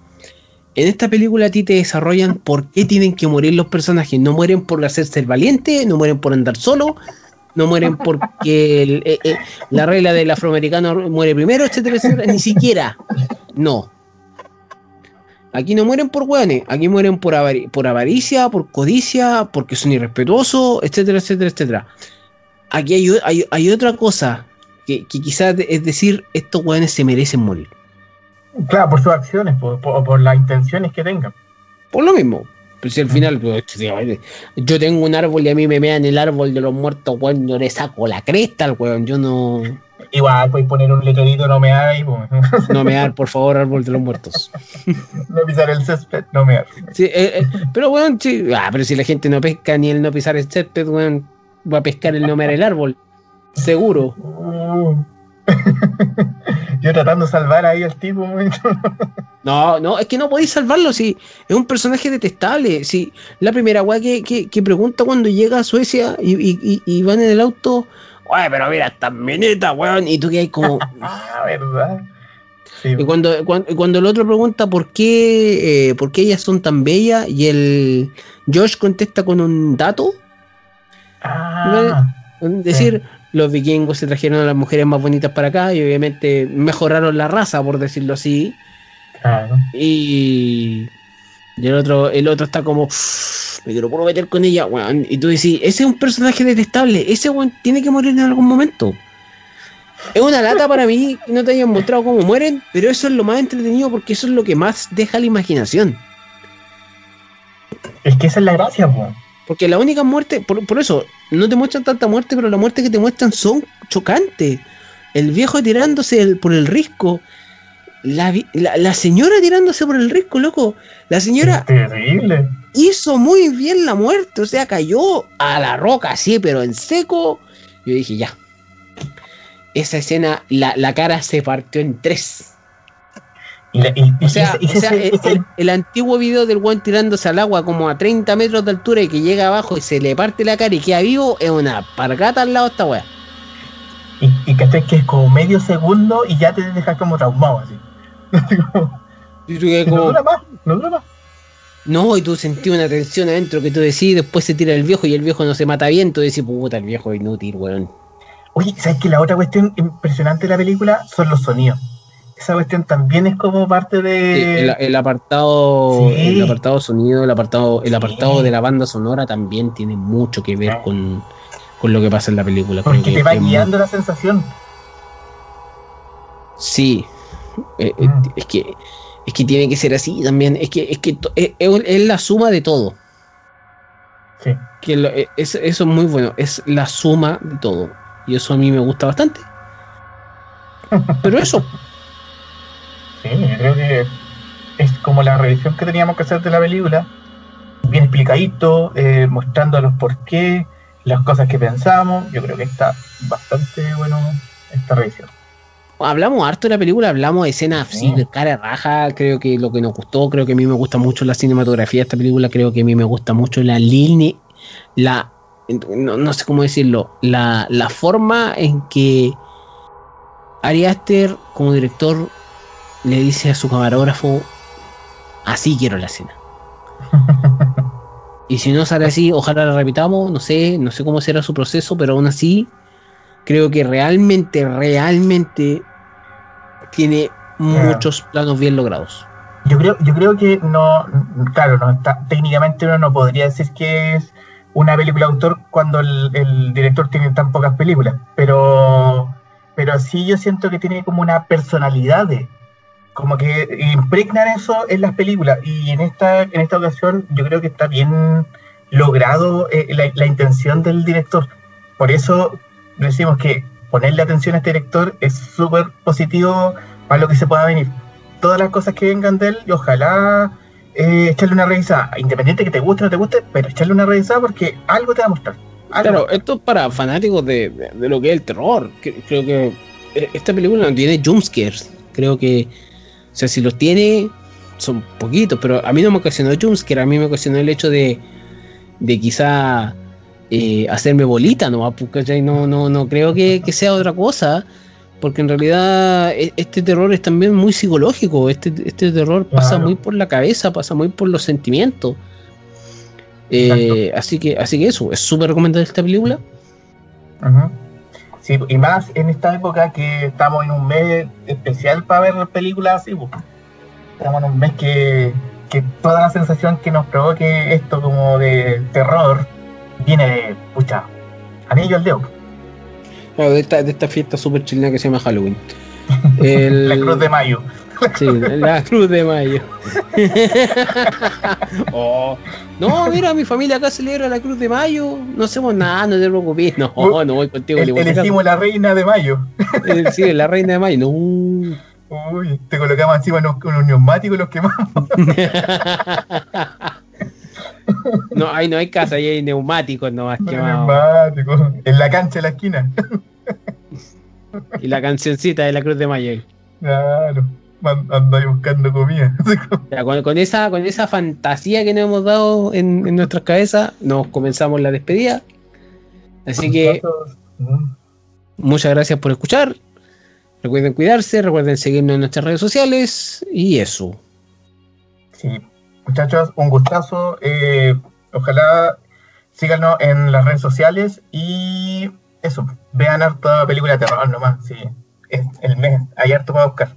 A: en esta película a ti te desarrollan por qué tienen que morir los personajes. No mueren por hacerse el valiente, no mueren por andar solo, no mueren porque eh, eh, la regla del afroamericano muere primero, etcétera, etcétera. Ni siquiera. No. Aquí no mueren por hueones, aquí mueren por, avari- por avaricia, por codicia, porque son irrespetuosos, etcétera, etcétera, etcétera. Aquí hay, otra cosa que, quizás es decir, estos hueones se merecen morir.
B: Claro, por sus acciones, por, por- por las intenciones que tengan.
A: Por lo mismo. Pero si al final, pues, yo tengo un árbol y a mí me mean el árbol de los muertos, weón, yo le saco la cresta al weón, yo no,
B: Igual, puedes poner un letrerito, no me hagas, pues.
A: no me dar, por favor, árbol de los muertos.
B: no pisar el césped, no me hagas.
A: Sí, eh, eh, pero weón, sí, ah, pero si la gente no pesca ni el no pisar el césped, weón, va a pescar el no mear el árbol. Seguro.
B: Yo tratando de salvar ahí al tipo.
A: No, no, es que no podéis salvarlo, si es un personaje detestable. Si la primera weá que, que, que pregunta cuando llega a Suecia y, y, van en el auto, oye, pero mira, estas minetas, weón, y tú que hay como.
B: ah, ¿verdad? Sí.
A: Y cuando, cuando, cuando el otro pregunta por qué, eh, por qué ellas son tan bellas, y el Josh contesta con un dato,
B: Ah,
A: es decir, los vikingos se trajeron a las mujeres más bonitas para acá y obviamente mejoraron la raza, por decirlo así.
B: claro.
A: Y, y el otro, el otro está como, "Uf, me quiero meter con ella, weón. Y tú decís, ese es un personaje detestable, ese weón tiene que morir en algún momento. Es una lata para mí que no te hayan mostrado cómo mueren, pero eso es lo más entretenido porque eso es lo que más deja la imaginación.
B: Es que esa es la gracia, pues.
A: Porque la única muerte, por, por eso, no te muestran tanta muerte, pero las muertes que te muestran son chocantes. El viejo tirándose el- por el risco. La, la, la señora tirándose por el risco, loco. La señora
B: Terrible.
A: hizo muy bien la muerte. O sea, cayó a la roca así, pero en seco. Yo dije, ya. Esa escena, la, la cara se partió en tres.
B: Y la- y- y
A: O sea,
B: ese-
A: o sea,
B: ese-
A: el,
B: ese-
A: el- el antiguo video del weón tirándose al agua como a 30 metros de altura y que llega abajo y se le parte la cara y queda vivo es una pargata al lado de esta weá.
B: y, y cachai que es como medio segundo y ya te dejas como traumado así. Como,
A: Y tú quedas
B: no dura más, no dura más.
A: No, y tú sentí una tensión adentro que tú decís, después se tira el viejo y el viejo no se mata bien, tú decís, puta, el viejo es inútil, weón.
B: Oye, ¿sabes que la otra cuestión impresionante de la película son los sonidos? Esa cuestión también es como parte de...
A: el, el apartado,
B: Sí.
A: el apartado sonido, el apartado, el
B: Sí.
A: apartado de la banda sonora también tiene mucho que ver
B: Sí.
A: con, con lo que pasa en la película.
B: Porque
A: que
B: te va
A: muy-
B: guiando la sensación.
A: Sí. Eh, eh,
B: Mm.
A: es que es que tiene que ser así también. Es que es que es, la suma de todo.
B: Sí.
A: Que lo- eh, es- eso es muy bueno. Es la suma de todo. Y eso a mí me gusta bastante. Pero eso,
B: Sí, yo creo que es como la revisión que teníamos que hacer de la película, bien explicadito, eh, mostrando los por qué, las cosas que pensamos. Yo creo que está bastante bueno esta revisión.
A: hablamos harto de la película, hablamos de escenas así
B: Sí.
A: de cara raja, creo que lo que nos gustó, creo que a mí me gusta mucho la cinematografía de esta película, creo que a mí me gusta mucho la línea, la, no, no sé cómo decirlo, la, la forma en que Ari Aster como director le dice a su camarógrafo, así quiero la escena. Y si no sale así, ojalá la repitamos, no sé, no sé cómo será su proceso, pero aún así creo que realmente, realmente tiene muchos planos bien logrados.
B: Yo creo, yo creo que no, claro, no está, técnicamente uno no podría decir que es una película de autor cuando el, el director tiene tan pocas películas, pero, pero sí yo siento que tiene como una personalidad de, como que impregnan eso en las películas y en esta, en esta ocasión yo creo que está bien logrado eh, la, la intención del director. Por eso decimos que ponerle atención a este director es súper positivo para lo que se pueda venir todas las cosas que vengan de él y ojalá eh, echarle una revisada, independiente que te guste o no te guste, pero echarle una revisada porque algo te va a mostrar.
A: Claro, esto es para fanáticos de, de- de lo que es el terror. Cre- Creo que eh, esta película no tiene jumpscares. Creo que, o sea, si los tiene, son poquitos, pero a mí no me ocasionó jumpscare, a mí me ocasionó el hecho de, de quizá eh, hacerme bolita nomás, ¿cachai? No, no, no creo que, que sea otra cosa, porque en realidad e- este terror es también muy psicológico, este, este terror pasa muy por la cabeza, pasa muy por los sentimientos. Eh, así que así que eso, es súper recomendable esta película.
B: Ujú. Sí, y más en esta época que estamos en un mes especial para ver películas así. pues. Estamos en un mes que, que toda la sensación que nos provoque esto como de terror viene de, pucha, anillo al dedo.
A: Claro, de esta, de esta fiesta súper chilena que se llama Halloween. El-
B: La Cruz de Mayo.
A: Sí, la Cruz de Mayo. Oh. No, mira, mi familia acá celebra la Cruz de Mayo. No hacemos nada, no te preocupes. No, no voy contigo.
B: El- elegimos la reina de Mayo.
A: Eh, Sí, la reina de Mayo. No.
B: Uy, te colocamos encima unos, unos neumáticos y los quemamos.
A: No, ahí no hay casa, ahí hay neumáticos nomás
B: Unos
A: quemados.
B: neumáticos. En la cancha de la esquina.
A: Y la cancioncita de la Cruz de Mayo.
B: Claro. Ahí buscando comida.
A: Ya, con, con esa, con esa fantasía que nos hemos dado en, en nuestras cabezas, nos comenzamos la despedida. Así que muchas gracias por escuchar. Recuerden cuidarse, recuerden seguirnos en nuestras redes sociales y eso.
B: Sí, muchachos, un gustazo. eh, ojalá síganos en las redes sociales y eso, vean harta película de terror nomás. Sí, es el mes, hay harto para buscar.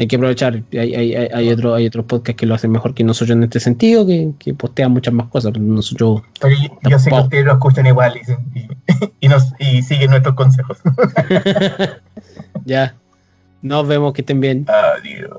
A: Hay que aprovechar. Hay, hay, hay, hay otro, hay otros podcasts que lo hacen mejor que nosotros en este sentido, que, que postean muchas más cosas. pero Nosotros,
B: Pero yo, yo sé que ustedes lo escuchan igual y, y, y nos, y siguen nuestros consejos.
A: ya. Nos vemos, que estén bien.
B: Adiós.